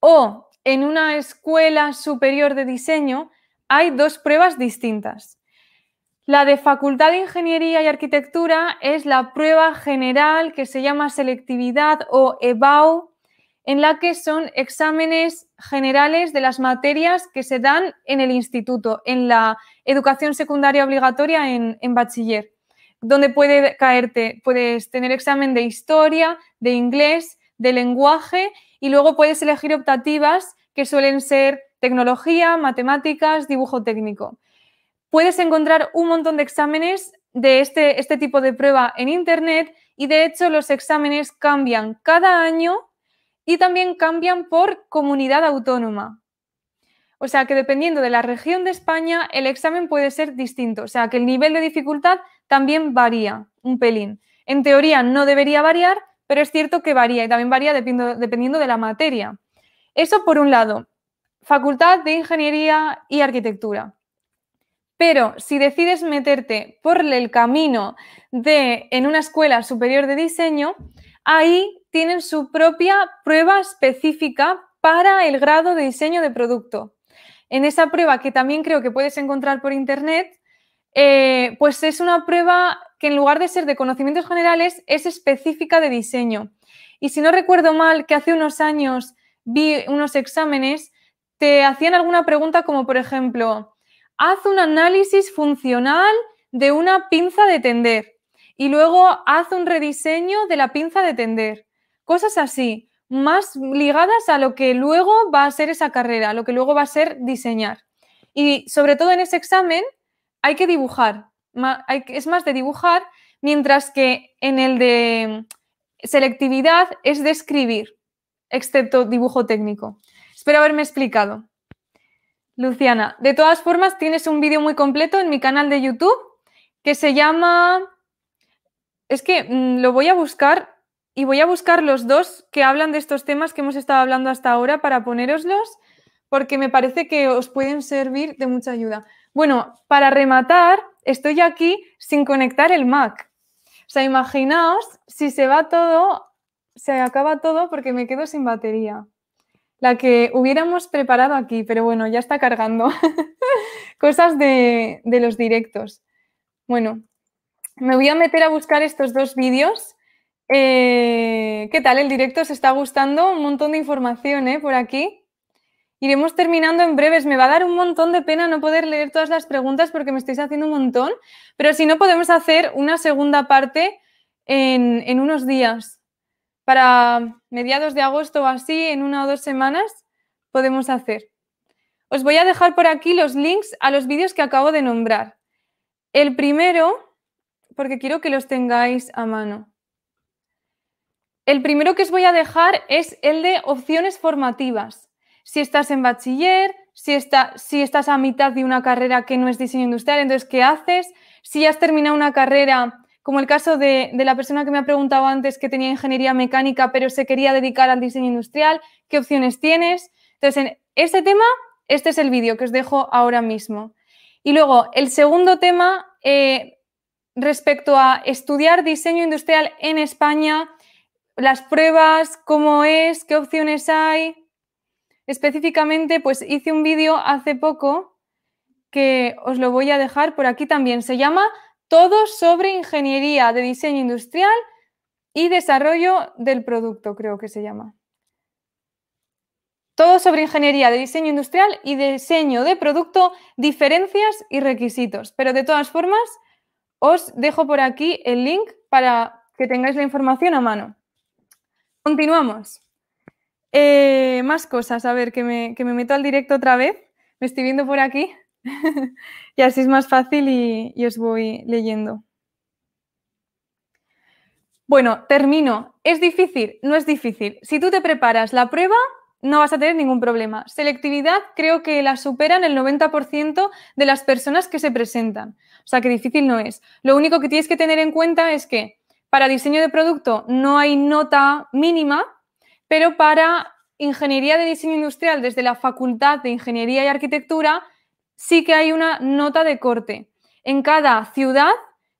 A: o en una escuela superior de diseño, hay dos pruebas distintas. La de Facultad de Ingeniería y Arquitectura es la prueba general que se llama selectividad o EBAU, en la que son exámenes generales de las materias que se dan en el instituto, en la educación secundaria obligatoria en, en bachiller donde puede caerte, puedes tener examen de historia, de inglés, de lenguaje y luego puedes elegir optativas que suelen ser tecnología, matemáticas, dibujo técnico. Puedes encontrar un montón de exámenes de este, este tipo de prueba en Internet y de hecho los exámenes cambian cada año y también cambian por comunidad autónoma. O sea que dependiendo de la región de España, el examen puede ser distinto. O sea que el nivel de dificultad también varía un pelín. En teoría no debería variar, pero es cierto que varía y también varía dependiendo, de la materia. Eso por un lado, Facultad de Ingeniería y Arquitectura. Pero si decides meterte por el camino de en una escuela superior de diseño, ahí tienen su propia prueba específica para el grado de diseño de producto en esa prueba que también creo que puedes encontrar por internet, eh, pues es una prueba que en lugar de ser de conocimientos generales es específica de diseño. Y si no recuerdo mal, que hace unos años vi unos exámenes, te hacían alguna pregunta como, por ejemplo, haz un análisis funcional de una pinza de tender y luego haz un rediseño de la pinza de tender. Cosas así más ligadas a lo que luego va a ser esa carrera, lo que luego va a ser diseñar. Y sobre todo en ese examen hay que dibujar, es más de dibujar, mientras que en el de selectividad es de escribir, excepto dibujo técnico. Espero haberme explicado. Luciana, de todas formas tienes un vídeo muy completo en mi canal de YouTube que se llama... Es que mm, lo voy a buscar y voy a buscar los dos que hablan de estos temas que hemos estado hablando hasta ahora para poneroslos, porque me parece que os pueden servir de mucha ayuda. Bueno, para rematar, estoy aquí sin conectar el Mac. O sea, imaginaos si se va todo se acaba todo porque me quedo sin batería. La que hubiéramos preparado aquí, pero bueno, ya está cargando. Cosas de, los directos. Bueno, me voy a meter a buscar estos dos vídeos. Eh, ¿Qué tal? El directo se está gustando, un montón de información ¿eh? por aquí. Iremos terminando en breves. Me va a dar un montón de pena no poder leer todas las preguntas porque me estáis haciendo un montón, pero si no podemos hacer una segunda parte en, unos días. Para mediados de agosto o así, en una o dos semanas, podemos hacer. Os voy a dejar por aquí los links a los vídeos que acabo de nombrar. El primero, porque quiero que los tengáis a mano. El primero que os voy a dejar es el de opciones formativas si estás en bachiller, si, si estás a mitad de una carrera que no es diseño industrial, entonces, ¿qué haces? Si has terminado una carrera, como el caso de, la persona que me ha preguntado antes que tenía ingeniería mecánica, pero se quería dedicar al diseño industrial, ¿qué opciones tienes? Entonces, en este tema, este es el vídeo que os dejo ahora mismo. Y luego, el segundo tema, eh, respecto a estudiar diseño industrial en España, las pruebas, cómo es, qué opciones hay, Específicamente, pues hice un vídeo hace poco que os lo voy a dejar por aquí también. Se llama Todo sobre ingeniería de diseño industrial y desarrollo del producto, creo que se llama. Todo sobre ingeniería de diseño industrial y diseño de producto, diferencias y requisitos. Pero de todas formas, os dejo por aquí el link para que tengáis la información a mano. Continuamos. Eh, más cosas, a ver, que me, meto al directo otra vez. Me estoy viendo por aquí. y así es más fácil y, y os voy leyendo. Bueno, termino. ¿Es difícil? No es difícil. Si tú te preparas la prueba, no vas a tener ningún problema. Selectividad creo que la superan el 90% de las personas que se presentan. O sea que difícil no es. Lo único que tienes que tener en cuenta es que para diseño de producto no hay nota mínima, pero para ingeniería de diseño industrial desde la Facultad de Ingeniería y Arquitectura sí que hay una nota de corte. En cada ciudad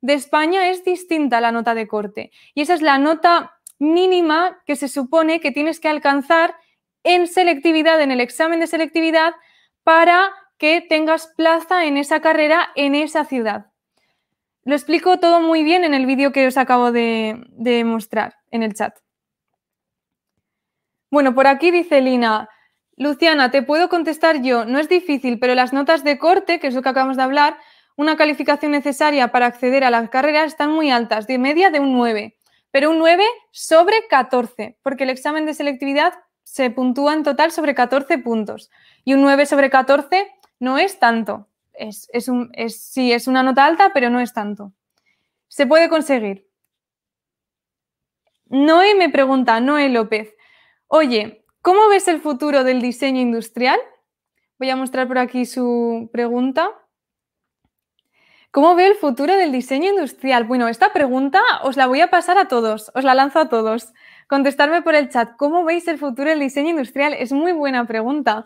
A: de España es distinta la nota de corte y esa es la nota mínima que se supone que tienes que alcanzar en selectividad, en el examen de selectividad, para que tengas plaza en esa carrera en esa ciudad. Lo explico todo muy bien en el vídeo que os acabo de, de mostrar en el chat. Bueno, por aquí dice Lina, Luciana, te puedo contestar yo. No es difícil, pero las notas de corte, que es lo que acabamos de hablar, una calificación necesaria para acceder a las carreras están muy altas, de media de un 9, pero un 9 sobre 14, porque el examen de selectividad se puntúa en total sobre 14 puntos. Y un 9 sobre 14 no es tanto. Es, sí, es una nota alta, pero no es tanto. Se puede conseguir. Noé me pregunta, Noé López, Oye, ¿cómo ves el futuro del diseño industrial? Voy a mostrar por aquí su pregunta. ¿Cómo ve el futuro del diseño industrial? Bueno, esta pregunta os la voy a pasar a todos, os la lanzo a todos. Contestarme por el chat. ¿Cómo veis el futuro del diseño industrial? Es muy buena pregunta.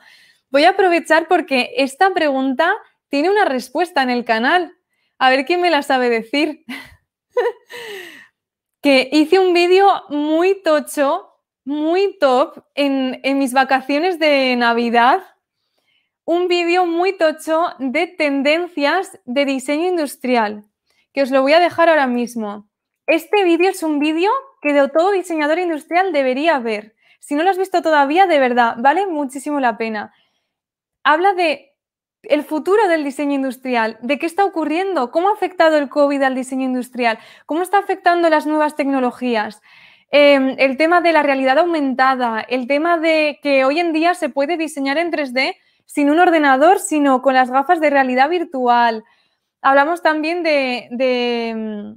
A: Voy a aprovechar porque esta pregunta tiene una respuesta en el canal. A ver quién me la sabe decir. que hice un vídeo muy tocho muy top en, mis vacaciones de Navidad un vídeo muy tocho de tendencias de diseño industrial, que os lo voy a dejar ahora mismo. Este vídeo es un vídeo que de todo diseñador industrial debería ver. Si no lo has visto todavía, de verdad, vale muchísimo la pena. Habla de el futuro del diseño industrial, de qué está ocurriendo, cómo ha afectado el COVID al diseño industrial, cómo está afectando las nuevas tecnologías. Em, el tema de la realidad aumentada, el tema de que hoy en día se puede diseñar en 3D sin un ordenador, sino con las gafas de realidad virtual. Hablamos también de, de,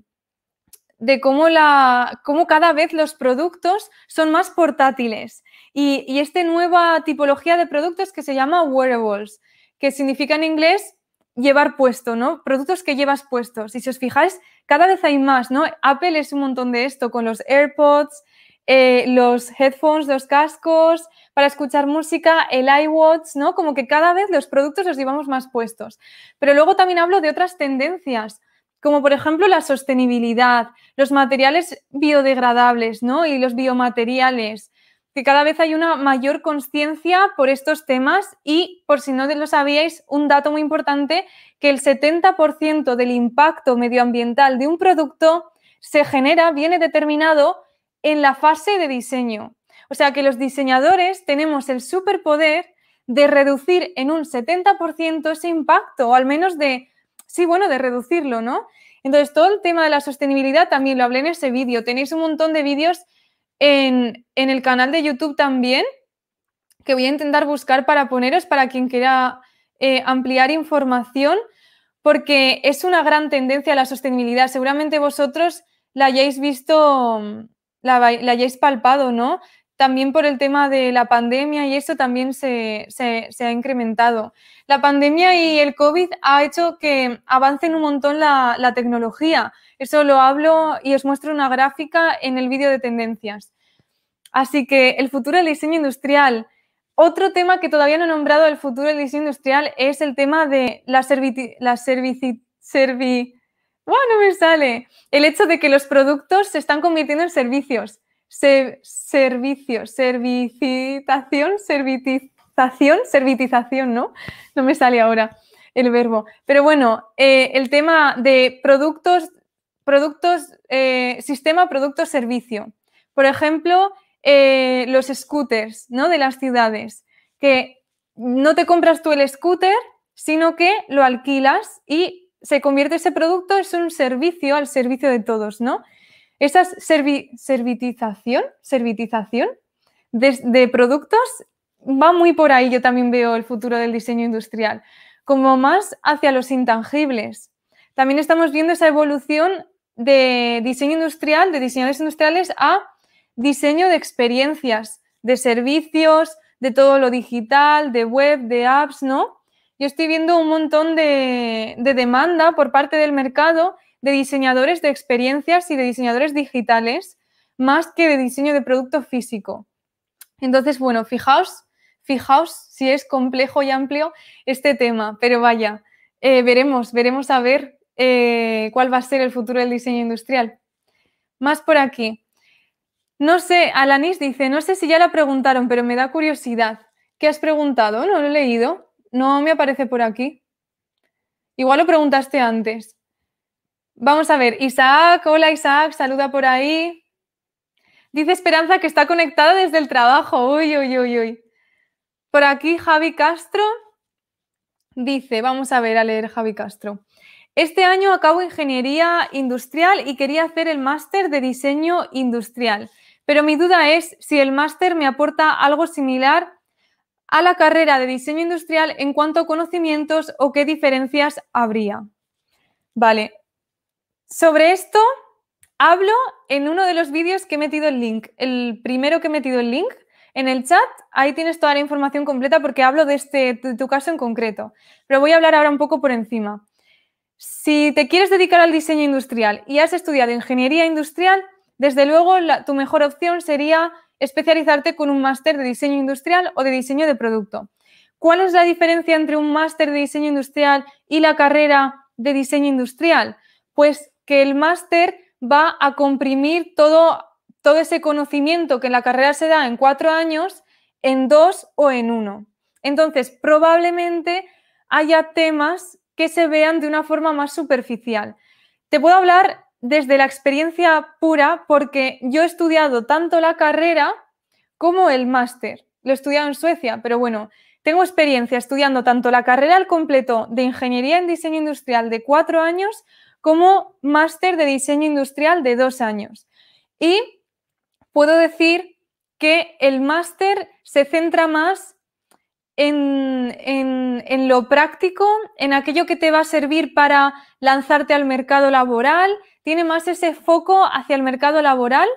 A: de cómo, la, cómo, cada vez los productos son más portátiles y, y esta nueva tipología de productos que se llama wearables, que significa en inglés llevar puesto, ¿no? Productos que llevas puestos. Si os fijáis, cada vez hay más, ¿no? Apple es un montón de esto con los AirPods, eh, los headphones, los cascos, para escuchar música, el iWatch, ¿no? Como que cada vez los productos los llevamos más puestos. Pero luego también hablo de otras tendencias, como por ejemplo la sostenibilidad, los materiales biodegradables ¿no? y los biomateriales, que cada vez hay una mayor conciencia por estos temas y, por si no lo sabíais, un dato muy importante, que el 70% del impacto medioambiental de un producto se genera, viene determinado en la fase de diseño. O sea que los diseñadores tenemos el superpoder de reducir en un 70% ese impacto, o al menos de, sí, bueno, de reducirlo, ¿no? Entonces, todo el tema de la sostenibilidad también lo hablé en ese vídeo. Tenéis un montón de vídeos en, el canal de YouTube también, que voy a intentar buscar para poneros para quien quiera eh, ampliar información, porque es una gran tendencia la sostenibilidad. Seguramente vosotros la hayáis visto, la, hayáis palpado, ¿no? También por el tema de la pandemia y eso también se, ha incrementado. La pandemia y el COVID ha hecho que avancen un montón la, la tecnología. Eso lo hablo y os muestro una gráfica en el vídeo de tendencias. Así que el futuro del diseño industrial. Otro tema que todavía no he nombrado del futuro del diseño industrial es el tema de la, servici la servici servi no me sale! El hecho de que los productos se están convirtiendo en servicios. servicios, servicitación, servitización, servitización, ¿no? No me sale ahora el verbo. Pero bueno, eh, el tema de productos productos, eh, sistema producto-servicio. Por ejemplo, eh, los scooters ¿no? de las ciudades, que no te compras tú el scooter, sino que lo alquilas y se convierte ese producto, es un servicio al servicio de todos, ¿no? Esa servitización, servitización de productos va muy por ahí, yo también veo el futuro del diseño industrial, como más hacia los intangibles. También estamos viendo esa evolución de diseño industrial, de diseñadores industriales a diseño de experiencias, de servicios, de todo lo digital, de web, de apps, ¿no? Yo estoy viendo un montón de, demanda por parte del mercado de diseñadores de experiencias y de diseñadores digitales, más que de diseño de producto físico. Entonces, bueno, fijaos, fijaos si es complejo y amplio este tema, pero vaya, eh, veremos, veremos a ver eh, cuál va a ser el futuro del diseño industrial. Más por aquí. No sé, Alanis dice, no sé si ya la preguntaron, pero me da curiosidad. ¿Qué has preguntado? No lo he leído. No me aparece por aquí. Igual lo preguntaste antes. Vamos a ver, Isaac, hola Isaac, saluda por ahí. Dice Esperanza que está conectada desde el trabajo. Uy, uy, uy, uy. Por aquí Javi Castro dice, vamos a ver, a leer Javi Castro. Este año acabo ingeniería industrial y quería hacer el máster de diseño industrial, pero mi duda es si el máster me aporta algo similar a la carrera de diseño industrial en cuanto a conocimientos o qué diferencias habría. Vale, sobre esto hablo en uno de los vídeos que he metido el link, el primero que he metido el link en el chat, ahí tienes toda la información completa porque hablo de, este, de tu caso en concreto, pero voy a hablar ahora un poco por encima. Si te quieres dedicar al diseño industrial y has estudiado ingeniería industrial, desde luego tu mejor opción sería especializarte con un máster de diseño industrial o de diseño de producto. ¿Cuál es la diferencia entre un máster de diseño industrial y la carrera de diseño industrial? Pues que el máster va a comprimir todo, todo ese conocimiento que en la carrera se da en cuatro años en dos o en uno. Entonces, probablemente haya temas que se vean de una forma más superficial. Te puedo hablar desde la experiencia pura porque yo he estudiado tanto la carrera como el máster. Lo he estudiado en Suecia, pero bueno, tengo experiencia estudiando tanto la carrera al completo de Ingeniería en Diseño Industrial de cuatro años como máster de Diseño Industrial de dos años. Y puedo decir que el máster se centra más en, lo práctico, en aquello que te va a servir para lanzarte al mercado laboral, tiene más ese foco hacia el mercado laboral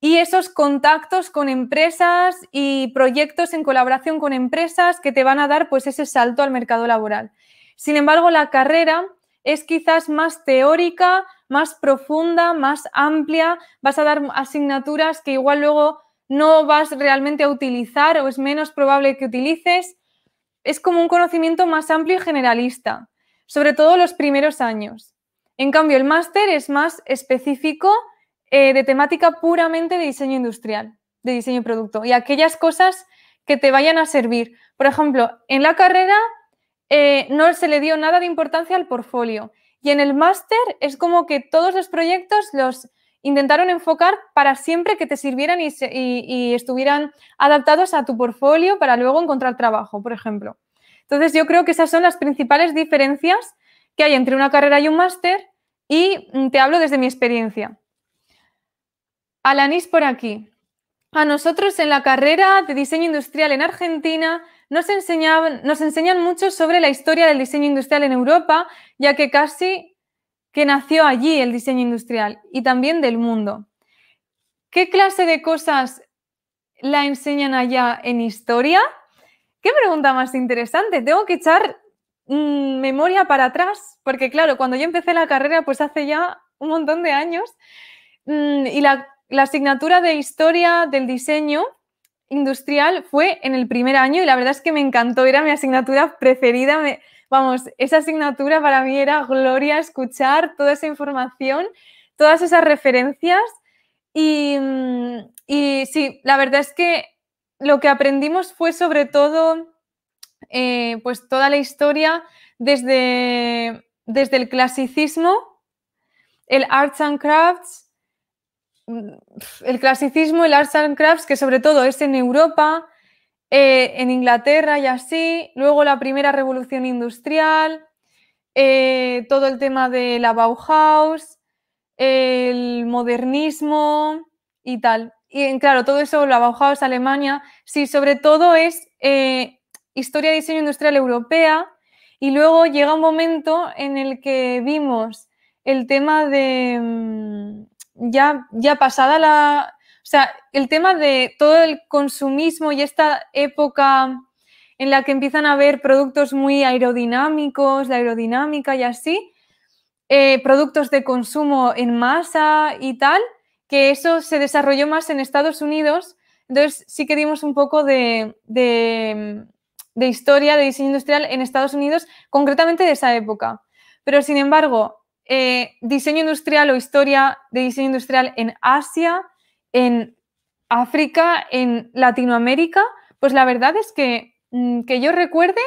A: y esos contactos con empresas y proyectos en colaboración con empresas que te van a dar pues ese salto al mercado laboral. Sin embargo, la carrera es quizás más teórica, más profunda, más amplia, vas a dar asignaturas que igual luego no vas realmente a utilizar o es menos probable que utilices. Es como un conocimiento más amplio y generalista, sobre todo los primeros años. En cambio, el máster es más específico eh, de temática puramente de diseño industrial, de diseño de producto y aquellas cosas que te vayan a servir. Por ejemplo, en la carrera eh, no se le dio nada de importancia al portfolio y en el máster es como que todos los proyectos los intentaron enfocar para siempre que te sirvieran y, estuvieran adaptados a tu portfolio para luego encontrar trabajo, por ejemplo. Entonces, yo creo que esas son las principales diferencias que hay entre una carrera y un máster y mm, te hablo desde mi experiencia. Alanis por aquí. A nosotros en la carrera de diseño industrial en Argentina nos, enseñan mucho sobre la historia del diseño industrial en Europa, ya que casi que nació allí el diseño industrial y también del mundo. ¿Qué clase de cosas la enseñan allá en historia? Qué pregunta más interesante. Tengo que echar mm, memoria para atrás, porque claro, cuando yo empecé la carrera, pues hace ya un montón de años, mm, y la, asignatura de historia del diseño industrial fue en el primer año y la verdad es que me encantó, era mi asignatura preferida. Vamos, esa asignatura para mí era gloria escuchar toda esa información, todas esas referencias. Y, mm, sí, la verdad es que lo que aprendimos fue sobre todo eh, pues toda la historia desde, desde el clasicismo, el arts and crafts, mm, el clasicismo, el arts and crafts, que sobre todo es en Europa, eh, en Inglaterra y así, luego la primera revolución industrial, eh, todo el tema de la Bauhaus, el modernismo y tal. Y claro, todo eso, la Bauhaus, Alemania, sí, sobre todo es eh, historia de diseño industrial europea y luego llega un momento en el que vimos el tema de, mm, ya, ya pasada la, o sea, el tema de todo el consumismo y esta época en la que empiezan a haber productos muy aerodinámicos, la aerodinámica y así, eh, productos de consumo en masa y tal, que eso se desarrolló más en Estados Unidos. Entonces sí que dimos un poco de, historia de diseño industrial en Estados Unidos, concretamente de esa época. Pero sin embargo, eh, diseño industrial o historia de diseño industrial en Asia, en África, en Latinoamérica, pues la verdad es que mm, que yo recuerde,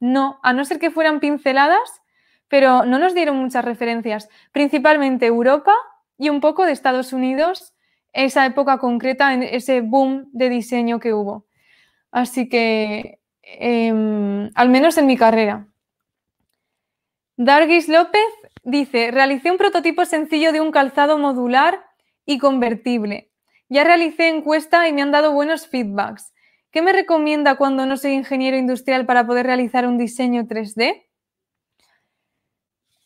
A: no, a no ser que fueran pinceladas, pero no nos dieron muchas referencias, principalmente Europa y un poco de Estados Unidos, esa época concreta, en ese boom de diseño que hubo. Así que, em, al menos en mi carrera. Dargis López dice, realicé un prototipo sencillo de un calzado modular y convertible. Ya realicé encuesta y me han dado buenos feedbacks. ¿Qué me recomienda cuando no soy ingeniero industrial para poder realizar un diseño 3D?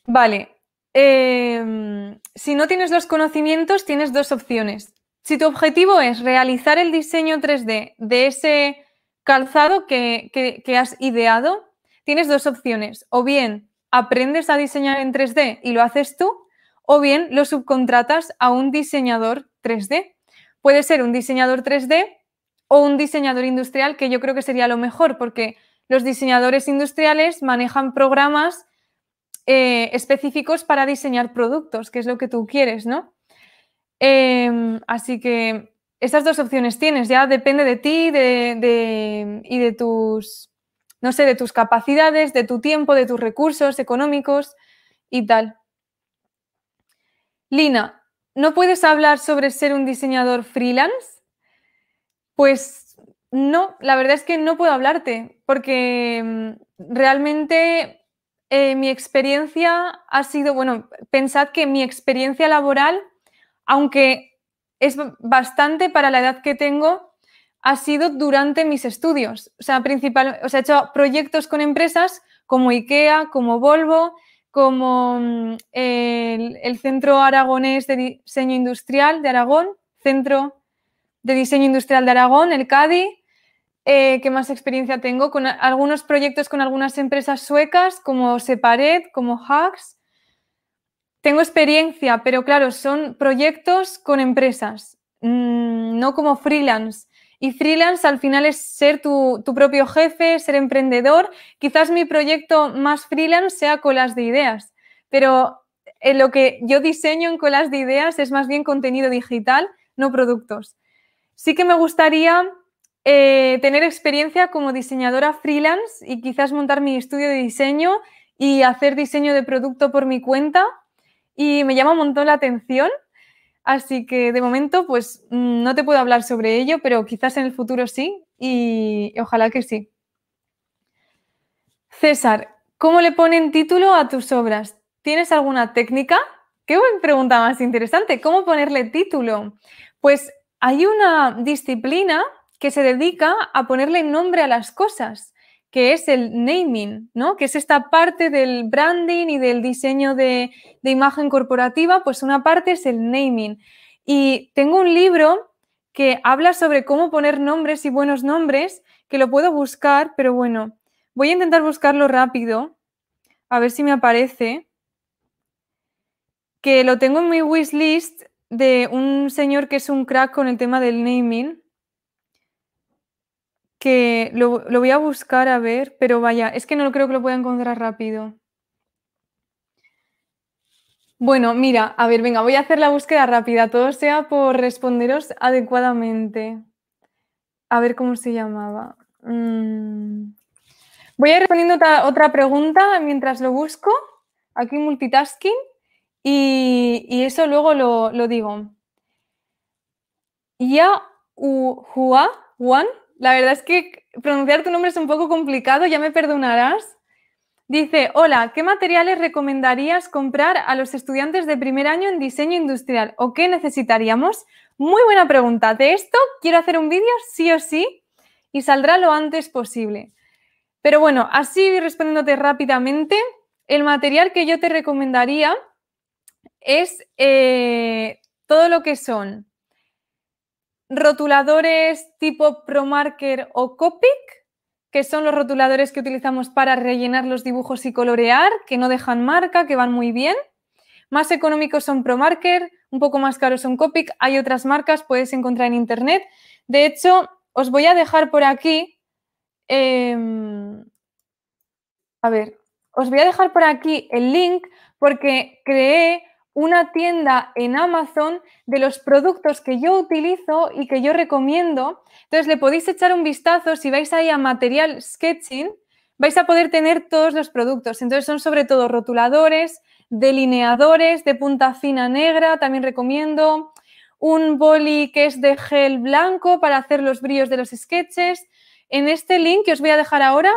A: Vale. Em, si no tienes los conocimientos, tienes dos opciones. Si tu objetivo es realizar el diseño 3D de ese calzado que, que has ideado, tienes dos opciones. O bien aprendes a diseñar en 3D y lo haces tú, o bien lo subcontratas a un diseñador 3D. Puede ser un diseñador 3D o un diseñador industrial, que yo creo que sería lo mejor, porque los diseñadores industriales manejan programas eh, específicos para diseñar productos, que es lo que tú quieres, ¿no? Em, así que esas dos opciones tienes, ya depende de ti y de tus, no sé, de tus capacidades, de tu tiempo, de tus recursos económicos y tal. Lina, ¿No puedes hablar sobre ser un diseñador freelance? Pues no, la verdad es que no puedo hablarte porque mm, realmente eh, mi experiencia ha sido, bueno, pensad que mi experiencia laboral, aunque es bastante para la edad que tengo, ha sido durante mis estudios. O sea, principal, o sea, he hecho proyectos con empresas como IKEA, como Volvo, como mm, el, Centro Aragonés de Diseño Industrial de Aragón, Centro de Diseño Industrial de Aragón, el CADI. Eh, ¿Qué más experiencia tengo? Con algunos proyectos con algunas empresas suecas como Separet, como Hacks. Tengo experiencia, pero claro, son proyectos con empresas, mm, no como freelance. Y freelance al final es ser tu, propio jefe, ser emprendedor. Quizás mi proyecto más freelance sea colas de ideas, pero eh, lo que yo diseño en colas de ideas es más bien contenido digital, no productos. Sí que me gustaría eh, tener experiencia como diseñadora freelance y quizás montar mi estudio de diseño y hacer diseño de producto por mi cuenta. Y me llama un montón la atención. Así que de momento, pues mm, no te puedo hablar sobre ello, pero quizás en el futuro sí y ojalá que sí. César, ¿cómo le ponen título a tus obras? ¿Tienes alguna técnica? Qué buena pregunta más interesante. ¿Cómo ponerle título? Pues hay una disciplina que se dedica a ponerle nombre a las cosas, que es el naming, ¿no? Que es esta parte del branding y del diseño de, de imagen corporativa, pues una parte es el naming. Y tengo un libro que habla sobre cómo poner nombres y buenos nombres, que lo puedo buscar, pero bueno, voy a intentar buscarlo rápido, a ver si me aparece, que lo tengo en mi wishlist de un señor que es un crack con el tema del naming, que lo, voy a buscar a ver, pero vaya, es que no creo que lo pueda encontrar rápido. Bueno, mira, a ver, venga, voy a hacer la búsqueda rápida, todo sea por responderos adecuadamente. A ver cómo se llamaba. Mm. Voy a ir respondiendo otra, pregunta mientras lo busco. Aquí multitasking. Y, eso luego lo, lo digo. Ya Hua la verdad es que pronunciar tu nombre es un poco complicado, ya me perdonarás. Dice, hola, ¿qué materiales recomendarías comprar a los estudiantes de primer año en diseño industrial? ¿O qué necesitaríamos? Muy buena pregunta. De esto quiero hacer un vídeo sí o sí y saldrá lo antes posible. Pero bueno, así respondiéndote rápidamente, el material que yo te recomendaría es eh, todo lo que son rotuladores tipo ProMarker o Copic, que son los rotuladores que utilizamos para rellenar los dibujos y colorear, que no dejan marca, que van muy bien. Más económicos son ProMarker, un poco más caros son Copic. Hay otras marcas, puedes encontrar en internet. De hecho, os voy a dejar por aquí. Em, a ver, os voy a dejar por aquí el link porque creé una tienda en Amazon de los productos que yo utilizo y que yo recomiendo. Entonces le podéis echar un vistazo si vais ahí a material sketching, vais a poder tener todos los productos. Entonces son sobre todo rotuladores, delineadores de punta fina negra, también recomiendo un boli que es de gel blanco para hacer los brillos de los sketches. En este link que os voy a dejar ahora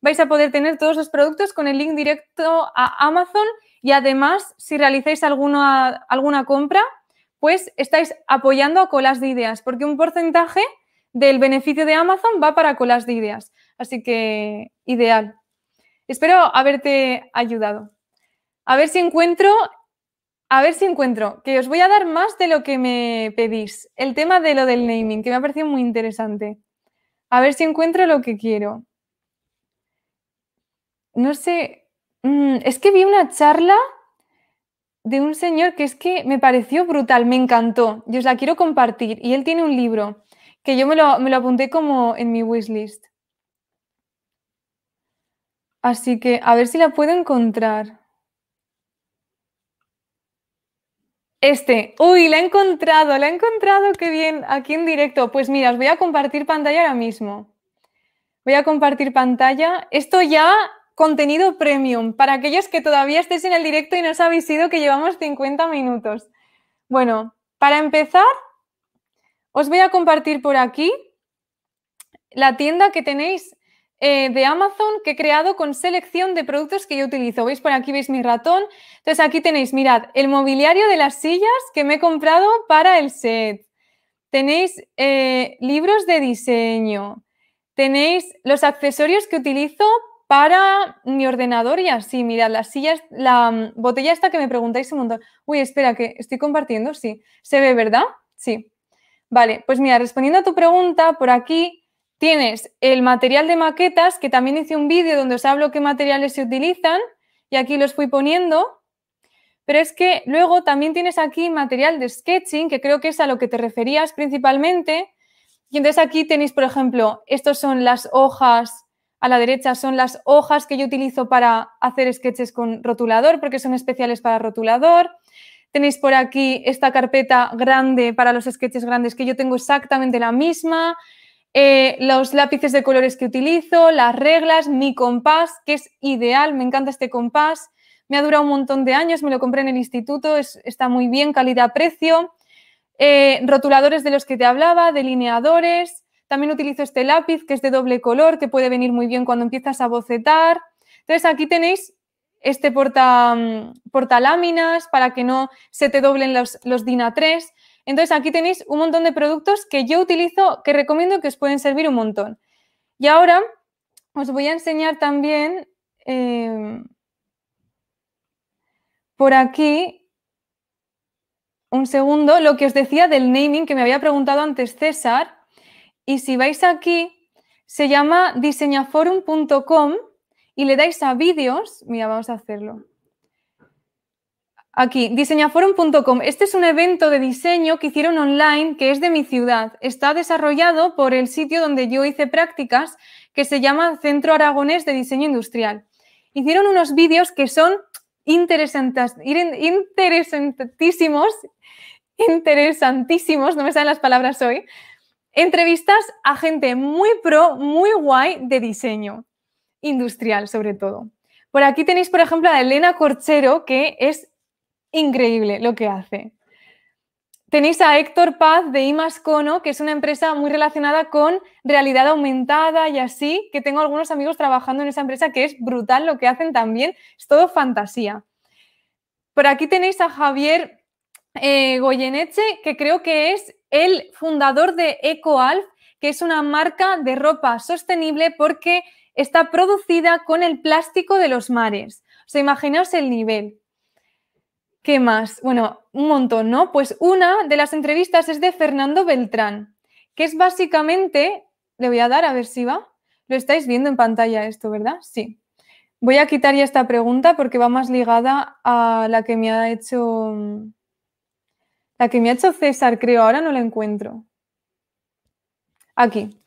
A: vais a poder tener todos los productos con el link directo a Amazon y además, si realizáis alguna, alguna compra, pues estáis apoyando a colas de ideas, porque un porcentaje del beneficio de Amazon va para colas de ideas. Así que, ideal. Espero haberte ayudado. A ver si encuentro, a ver si encuentro, que os voy a dar más de lo que me pedís. El tema de lo del naming, que me ha parecido muy interesante. A ver si encuentro lo que quiero. No sé, Mm, es que vi una charla de un señor que es que me pareció brutal, me encantó. Yo os la quiero compartir. Y él tiene un libro que yo me lo, me lo apunté como en mi wishlist. Así que a ver si la puedo encontrar. Este, uy, la he encontrado, la he encontrado, qué bien, aquí en directo. Pues mira, os voy a compartir pantalla ahora mismo. Voy a compartir pantalla. Esto ya contenido premium para aquellos que todavía estéis en el directo y no os habéis ido que llevamos 50 minutos. Bueno, para empezar, os voy a compartir por aquí la tienda que tenéis eh, de Amazon que he creado con selección de productos que yo utilizo. ¿Veis por aquí? ¿Veis mi ratón? Entonces aquí tenéis, mirad, el mobiliario de las sillas que me he comprado para el set. Tenéis eh, libros de diseño. Tenéis los accesorios que utilizo para mi ordenador y así, mirad, las sillas, la mm, botella esta que me preguntáis un montón. Uy, espera, que estoy compartiendo, sí. ¿Se ve, verdad? Sí. Vale, pues mira, respondiendo a tu pregunta, por aquí tienes el material de maquetas, que también hice un vídeo donde os hablo qué materiales se utilizan y aquí los fui poniendo. Pero es que luego también tienes aquí material de sketching, que creo que es a lo que te referías principalmente. Y entonces aquí tenéis, por ejemplo, estos son las hojas A la derecha son las hojas que yo utilizo para hacer sketches con rotulador, porque son especiales para rotulador. Tenéis por aquí esta carpeta grande para los sketches grandes, que yo tengo exactamente la misma. Eh, los lápices de colores que utilizo, las reglas, mi compás, que es ideal, me encanta este compás. Me ha durado un montón de años, me lo compré en el instituto, está muy bien, calidad-precio. Eh, rotuladores de los que te hablaba, delineadores. También utilizo este lápiz que es de doble color, que puede venir muy bien cuando empiezas a bocetar. Entonces aquí tenéis este porta, mm, láminas para que no se te doblen los, los DIN A3. Entonces aquí tenéis un montón de productos que yo utilizo, que recomiendo que os pueden servir un montón. Y ahora os voy a enseñar también eh, por aquí un segundo lo que os decía del naming que me había preguntado antes César. Y si vais aquí, se llama diseñaforum.com y le dais a vídeos. Mira, vamos a hacerlo. Aquí, diseñaforum.com. Este es un evento de diseño que hicieron online que es de mi ciudad. Está desarrollado por el sitio donde yo hice prácticas que se llama Centro Aragonés de Diseño Industrial. Hicieron unos vídeos que son interesantísimos, interesantísimos, no me salen las palabras hoy, entrevistas a gente muy pro, muy guay de diseño industrial sobre todo. Por aquí tenéis, por ejemplo, a Elena Corchero, que es increíble lo que hace. Tenéis a Héctor Paz de Imascono, que es una empresa muy relacionada con realidad aumentada y así, que tengo algunos amigos trabajando en esa empresa que es brutal lo que hacen también, es todo fantasía. Por aquí tenéis a Javier eh, Goyeneche, que creo que es el fundador de EcoAlf, que es una marca de ropa sostenible porque está producida con el plástico de los mares. O sea, imaginaos el nivel. ¿Qué más? Bueno, un montón, ¿no? Pues una de las entrevistas es de Fernando Beltrán, que es básicamente, le voy a dar a ver si va. Lo estáis viendo en pantalla esto, ¿verdad? Sí. Voy a quitar ya esta pregunta porque va más ligada a la que me ha hecho la que me ha hecho César, creo, ahora no la encuentro. Aquí.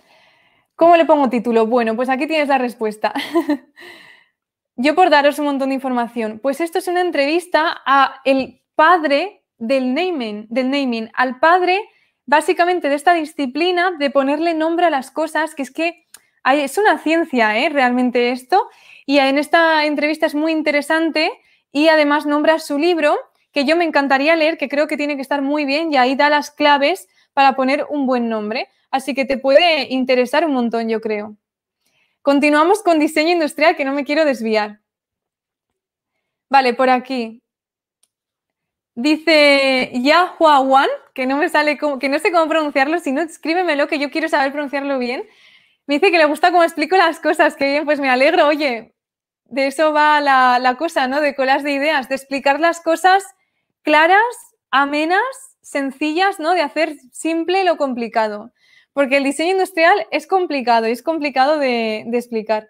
A: ¿Cómo le pongo título? Bueno, pues aquí tienes la respuesta. Yo por daros un montón de información, pues esto es una entrevista a el padre del naming, del naming, al padre básicamente de esta disciplina de ponerle nombre a las cosas, que es que es una ciencia, ¿eh? realmente esto. Y en esta entrevista es muy interesante y además nombra su libro, que yo me encantaría leer, que creo que tiene que estar muy bien y ahí da las claves para poner un buen nombre. Así que te puede interesar un montón, yo creo. Continuamos con diseño industrial, que no me quiero desviar. Vale, por aquí. Dice Yahua que no me sale que no sé cómo pronunciarlo, si no, escríbemelo, que yo quiero saber pronunciarlo bien. Me dice que le gusta cómo explico las cosas, que bien, pues me alegro, oye, de eso va la, la cosa, ¿no? De colas de ideas, de explicar las cosas claras, amenas, sencillas, ¿no? De hacer simple lo complicado porque el diseño industrial es complicado y es complicado de, explicar.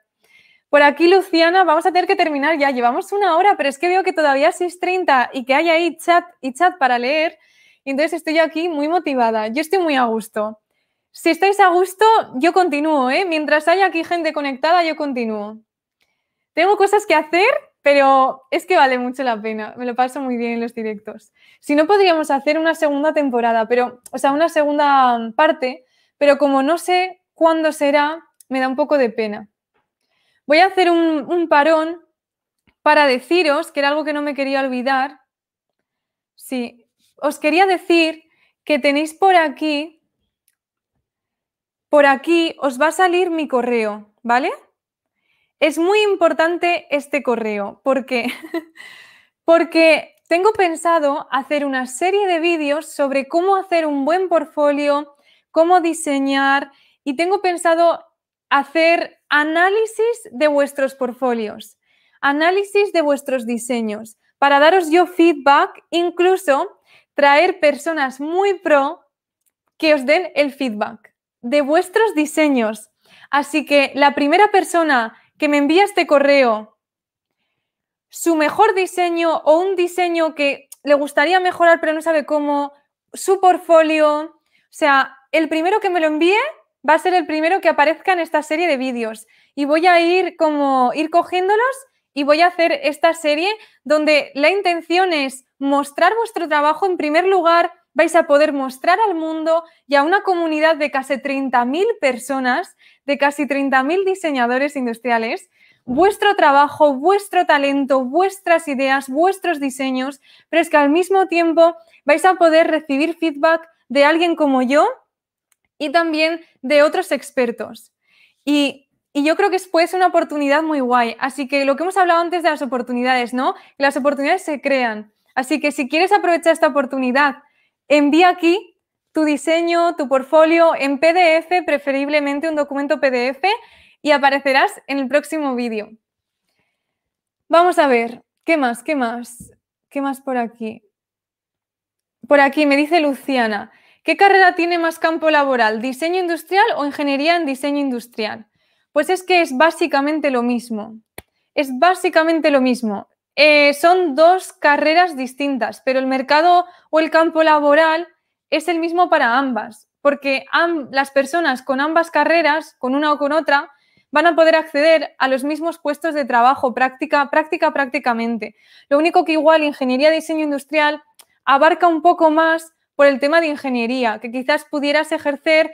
A: Por aquí, Luciana, vamos a tener que terminar ya. Llevamos una hora, pero es que veo que todavía es 6.30 y que hay ahí chat y chat para leer. Entonces estoy aquí muy motivada. Yo estoy muy a gusto. Si estáis a gusto, yo continúo, ¿eh? Mientras haya aquí gente conectada, yo continúo. Tengo cosas que hacer, pero es que vale mucho la pena. Me lo paso muy bien en los directos. Si no, podríamos hacer una segunda temporada, pero, o sea, una segunda parte, pero como no sé cuándo será, me da un poco de pena. Voy a hacer un, parón para deciros, que era algo que no me quería olvidar. Sí, os quería decir que tenéis por aquí, por aquí os va a salir mi correo, ¿vale? Es muy importante este correo. ¿Por qué? Porque tengo pensado hacer una serie de vídeos sobre cómo hacer un buen portfolio, cómo diseñar y tengo pensado hacer análisis de vuestros portfolios, análisis de vuestros diseños, para daros yo feedback, incluso traer personas muy pro que os den el feedback de vuestros diseños. Así que la primera persona que me envía este correo, su mejor diseño o un diseño que le gustaría mejorar pero no sabe cómo, su portfolio, o sea, el primero que me lo envíe va a ser el primero que aparezca en esta serie de vídeos. y voy a ir como ir cogiéndolos y voy a hacer esta serie donde la intención es mostrar vuestro trabajo en primer lugar, vais a poder mostrar al mundo y a una comunidad de casi 30.000 personas, de casi 30.000 diseñadores industriales, vuestro trabajo, vuestro talento, vuestras ideas, vuestros diseños, pero es que al mismo tiempo vais a poder recibir feedback de alguien como yo y también de otros expertos. Y, yo creo que es pues una oportunidad muy guay. Así que lo que hemos hablado antes de las oportunidades, ¿no? Las oportunidades se crean. Así que si quieres aprovechar esta oportunidad, envía aquí tu diseño, tu portfolio en PDF, preferiblemente un documento PDF, y aparecerás en el próximo vídeo. Vamos a ver, ¿qué más? ¿Qué más? ¿Qué más por aquí? Por aquí me dice Luciana, ¿qué carrera tiene más campo laboral? ¿Diseño industrial o ingeniería en diseño industrial? Pues es que es básicamente lo mismo. Es básicamente lo mismo. Eh, son dos carreras distintas, pero el mercado o el campo laboral es el mismo para ambas, porque las personas con ambas carreras, con una o con otra, van a poder acceder a los mismos puestos de trabajo, práctica, práctica prácticamente. Lo único que igual ingeniería de diseño industrial abarca un poco más por el tema de ingeniería, que quizás pudieras ejercer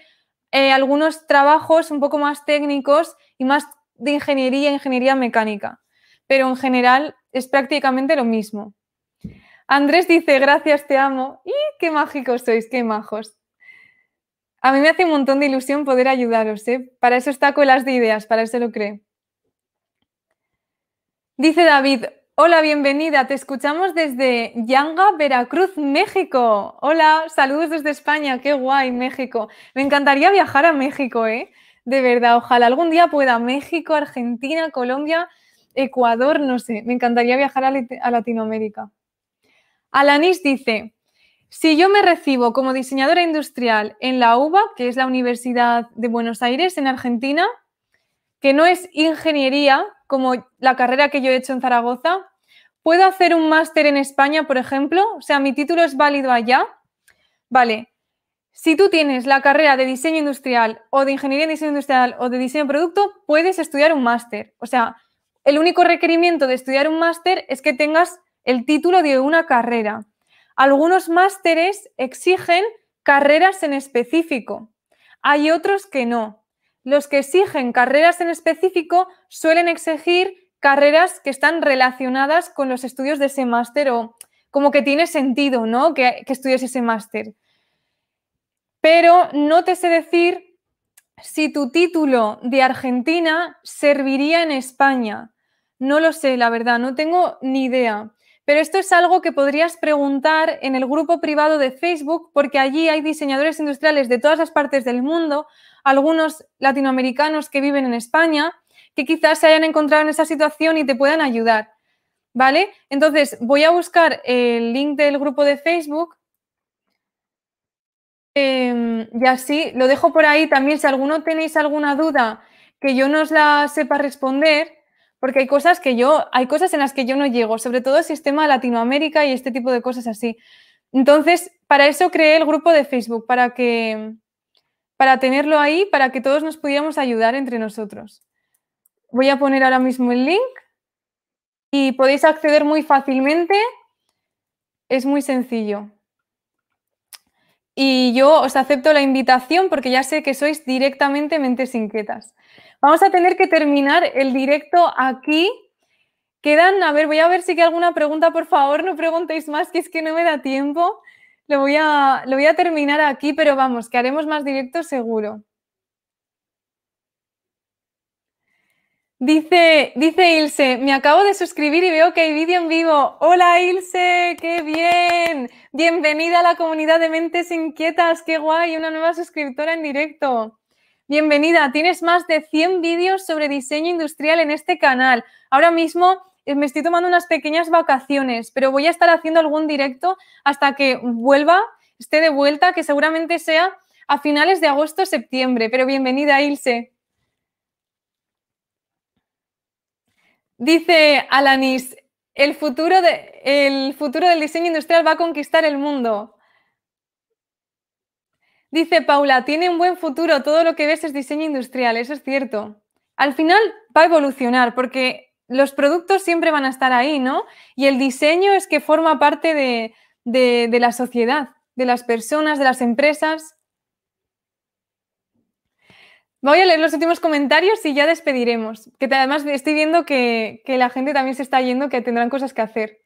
A: eh, algunos trabajos un poco más técnicos y más de ingeniería, ingeniería mecánica. Pero en general es prácticamente lo mismo. Andrés dice, gracias, te amo. ¡Y qué mágicos sois, qué majos! A mí me hace un montón de ilusión poder ayudaros, ¿eh? Para eso está las de Ideas, para eso lo creo. Dice David, hola, bienvenida, te escuchamos desde Yanga, Veracruz, México. Hola, saludos desde España, qué guay, México. Me encantaría viajar a México, ¿eh? De verdad, ojalá algún día pueda México, Argentina, Colombia, Ecuador, no sé, me encantaría viajar a, Latinoamérica. Alanis dice, si yo me recibo como diseñadora industrial en la UBA, que es la Universidad de Buenos Aires, en Argentina, que no es ingeniería como la carrera que yo he hecho en Zaragoza, ¿puedo hacer un máster en España, por ejemplo? O sea, mi título es válido allá. Vale. Si tú tienes la carrera de diseño industrial o de ingeniería en diseño industrial o de diseño de producto, puedes estudiar un máster. O sea, el único requerimiento de estudiar un máster es que tengas el título de una carrera. Algunos másteres exigen carreras en específico. Hay otros que no. Los que exigen carreras en específico suelen exigir carreras que están relacionadas con los estudios de ese máster o como que tiene sentido, ¿no? Que, que estudies ese máster. Pero no te sé decir si tu título de Argentina serviría en España. No lo sé, la verdad, no tengo ni idea. Pero esto es algo que podrías preguntar en el grupo privado de Facebook, porque allí hay diseñadores industriales de todas las partes del mundo, algunos latinoamericanos que viven en España, que quizás se hayan encontrado en esa situación y te puedan ayudar. ¿Vale? Entonces, voy a buscar el link del grupo de Facebook. Em, y así lo dejo por ahí también. Si alguno tenéis alguna duda que yo no la sepa responder, porque hay cosas que yo, hay cosas en las que yo no llego, sobre todo el sistema Latinoamérica y este tipo de cosas así. Entonces, para eso creé el grupo de Facebook, para que, para tenerlo ahí, para que todos nos pudiéramos ayudar entre nosotros. Voy a poner ahora mismo el link y podéis acceder muy fácilmente. Es muy sencillo. Y yo os acepto la invitación porque ya sé que sois directamente mentes inquietas. Vamos a tener que terminar el directo aquí. Quedan, a ver, voy a ver si hay alguna pregunta, por favor, no preguntéis más, que es que no me da tiempo. Lo voy a, lo voy a terminar aquí, pero vamos, que haremos más directos seguro. Dice, dice Ilse, me acabo de suscribir y veo que hay vídeo en vivo. Hola Ilse, qué bien. Bienvenida a la comunidad de mentes inquietas, qué guay, una nueva suscriptora en directo. Bienvenida, tienes más de 100 vídeos sobre diseño industrial en este canal. Ahora mismo eh, me estoy tomando unas pequeñas vacaciones, pero voy a estar haciendo algún directo hasta que vuelva, esté de vuelta, que seguramente sea a finales de agosto o septiembre. Pero bienvenida, Ilse. Dice Alanis, el futuro, de, el futuro del diseño industrial va a conquistar el mundo. Dice Paula, tiene un buen futuro, todo lo que ves es diseño industrial, eso es cierto. al final va a evolucionar porque los productos siempre van a estar ahí, ¿no? Y el diseño es que forma parte de, de la sociedad, de las personas, de las empresas. Voy a leer los últimos comentarios y ya despediremos. Que además estoy viendo que, la gente también se está yendo, que tendrán cosas que hacer.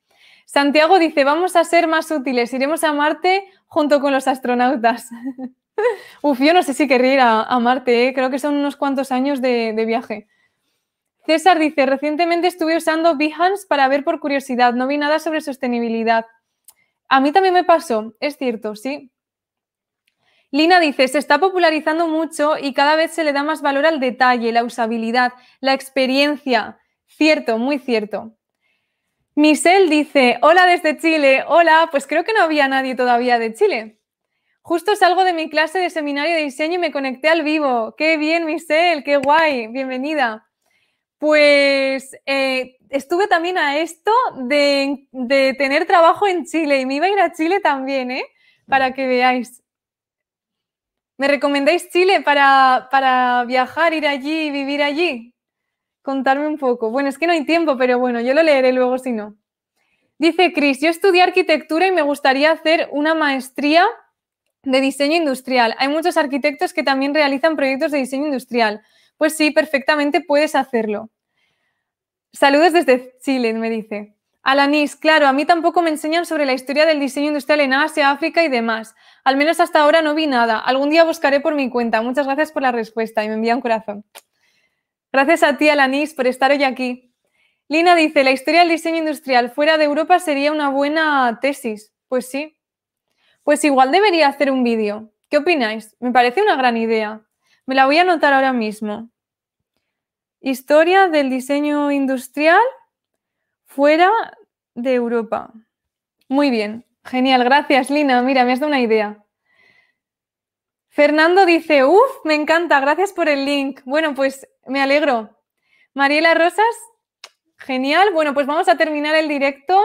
A: Santiago dice, vamos a ser más útiles, iremos a Marte junto con los astronautas. Uf, yo no sé si querría ir a, Marte, ¿eh? creo que son unos cuantos años de, de, viaje. César dice, recientemente estuve usando Behance para ver por curiosidad, no vi nada sobre sostenibilidad. A mí también me pasó, es cierto, sí. Lina dice, se está popularizando mucho y cada vez se le da más valor al detalle, la usabilidad, la experiencia. Cierto, muy cierto. Michelle dice, hola desde Chile, hola, pues creo que no había nadie todavía de Chile. Justo salgo de mi clase de seminario de diseño y me conecté al vivo. Qué bien, Michelle, qué guay, bienvenida. Pues eh, estuve también a esto de, tener trabajo en Chile y me iba a ir a Chile también, ¿eh? Para que veáis. ¿Me recomendáis Chile para, viajar, ir allí y vivir allí? Contarme un poco. Bueno, es que no hay tiempo, pero bueno, yo lo leeré luego si no. Dice Cris, yo estudié arquitectura y me gustaría hacer una maestría de diseño industrial. Hay muchos arquitectos que también realizan proyectos de diseño industrial. Pues sí, perfectamente puedes hacerlo. Saludos desde Chile, me dice. Alanis, claro, a mí tampoco me enseñan sobre la historia del diseño industrial en Asia, África y demás. Al menos hasta ahora no vi nada. Algún día buscaré por mi cuenta. Muchas gracias por la respuesta y me envía un corazón. Gracias a ti, Alanis, por estar hoy aquí. Lina dice, la historia del diseño industrial fuera de Europa sería una buena tesis. Pues sí. Pues igual debería hacer un vídeo. ¿Qué opináis? Me parece una gran idea. Me la voy a anotar ahora mismo. Historia del diseño industrial fuera de Europa. Muy bien, genial, gracias Lina. Mira, me has dado una idea. Fernando dice, uff, me encanta, gracias por el link. Bueno, pues me alegro. Mariela Rosas, genial. Bueno, pues vamos a terminar el directo.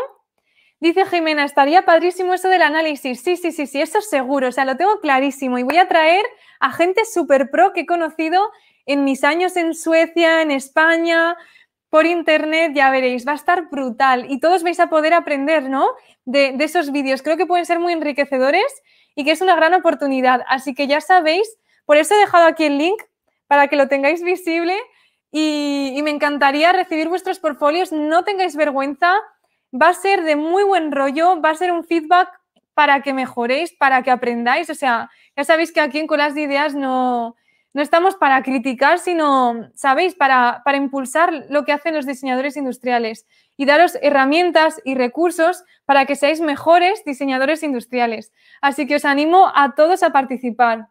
A: Dice Jimena, estaría padrísimo eso del análisis. Sí, sí, sí, sí, eso es seguro, o sea, lo tengo clarísimo. Y voy a traer a gente súper pro que he conocido en mis años en Suecia, en España, por internet, ya veréis, va a estar brutal y todos vais a poder aprender, ¿no? De, esos vídeos. Creo que pueden ser muy enriquecedores y que es una gran oportunidad. Así que ya sabéis, por eso he dejado aquí el link para que lo tengáis visible y, y me encantaría recibir vuestros portfolios. No tengáis vergüenza, va a ser de muy buen rollo, va a ser un feedback para que mejoréis, para que aprendáis. O sea, ya sabéis que aquí en Colas de Ideas no, no estamos para criticar, sino, ¿sabéis?, para, para, impulsar lo que hacen los diseñadores industriales y daros herramientas y recursos para que seáis mejores diseñadores industriales. Así que os animo a todos a participar.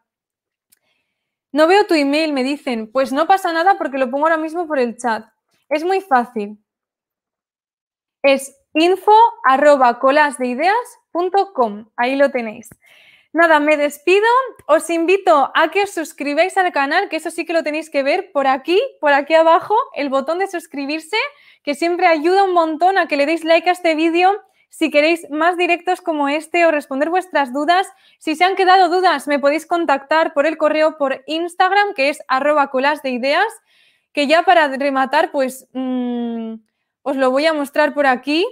A: No veo tu email, me dicen. Pues no pasa nada porque lo pongo ahora mismo por el chat. Es muy fácil. Es info arroba colasdeideas.com. Ahí lo tenéis. Nada, me despido. Os invito a que os suscribáis al canal, que eso sí que lo tenéis que ver por aquí, por aquí abajo, el botón de suscribirse, que siempre ayuda un montón a que le deis like a este vídeo. Si queréis más directos como este o responder vuestras dudas, si se han quedado dudas, me podéis contactar por el correo por Instagram, que es arroba colas de ideas, que ya para rematar, pues mm, os lo voy a mostrar por aquí,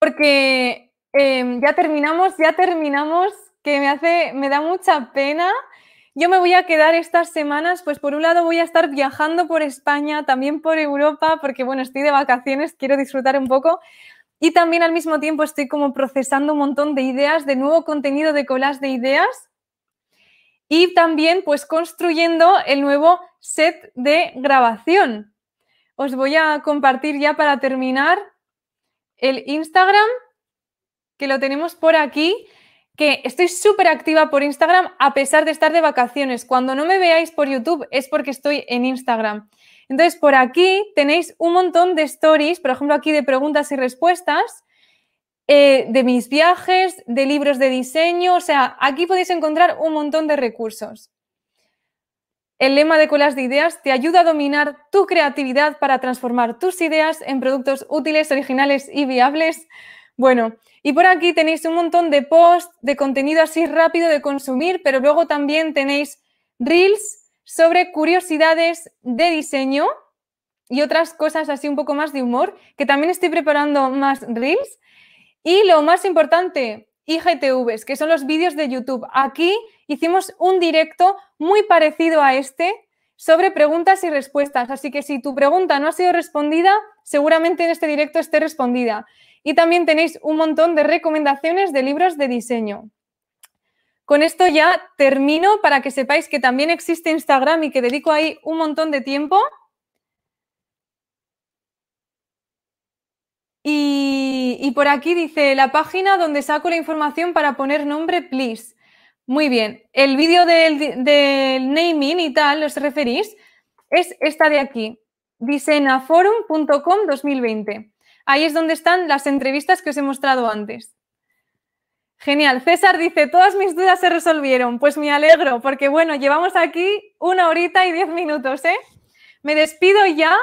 A: porque Em, ya terminamos, ya terminamos, que me hace, me da mucha pena. Yo me voy a quedar estas semanas, pues por un lado voy a estar viajando por España, también por Europa, porque bueno, estoy de vacaciones, quiero disfrutar un poco. Y también al mismo tiempo estoy como procesando un montón de ideas, de nuevo contenido de colas de ideas. Y también pues construyendo el nuevo set de grabación. Os voy a compartir ya para terminar el Instagram que lo tenemos por aquí, que estoy súper activa por Instagram a pesar de estar de vacaciones. Cuando no me veáis por YouTube es porque estoy en Instagram. Entonces, por aquí tenéis un montón de stories, por ejemplo, aquí de preguntas y respuestas, eh, de mis viajes, de libros de diseño, o sea, aquí podéis encontrar un montón de recursos. El lema de Colas de Ideas te ayuda a dominar tu creatividad para transformar tus ideas en productos útiles, originales y viables. Bueno, y por aquí tenéis un montón de posts, de contenido así rápido de consumir, pero luego también tenéis reels sobre curiosidades de diseño y otras cosas así un poco más de humor, que también estoy preparando más reels. Y lo más importante, IGTVs, que son los vídeos de YouTube. Aquí hicimos un directo muy parecido a este sobre preguntas y respuestas. Así que si tu pregunta no ha sido respondida, seguramente en este directo esté respondida. Y también tenéis un montón de recomendaciones de libros de diseño. Con esto ya termino para que sepáis que también existe Instagram y que dedico ahí un montón de tiempo. Y, por aquí dice la página donde saco la información para poner nombre, please. Muy bien. El vídeo del, naming y tal, ¿os referís? Es esta de aquí, disenaforum.com 2020. Ahí es donde están las entrevistas que os he mostrado antes. Genial. César dice, todas mis dudas se resolvieron. Pues me alegro, porque bueno, llevamos aquí una horita y diez minutos, ¿eh? Me despido ya.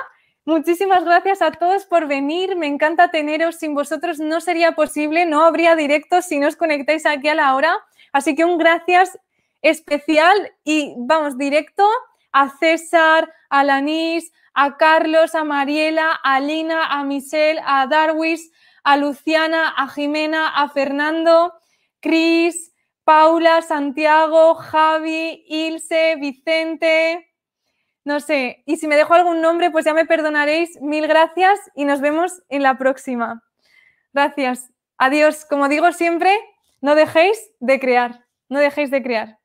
A: Muchísimas gracias a todos por venir. Me encanta teneros. Sin vosotros no sería posible, no habría directo si no os conectáis aquí a la hora. Así que un gracias especial y vamos directo a César, a Lanis, a Carlos, a Mariela, a Lina, a Michelle, a Darwis, a Luciana, a Jimena, a Fernando, Cris, Paula, Santiago, Javi, Ilse, Vicente, no sé, y si me dejo algún nombre, pues ya me perdonaréis. Mil gracias y nos vemos en la próxima. Gracias. Adiós. Como digo siempre, no dejéis de crear. No dejéis de crear.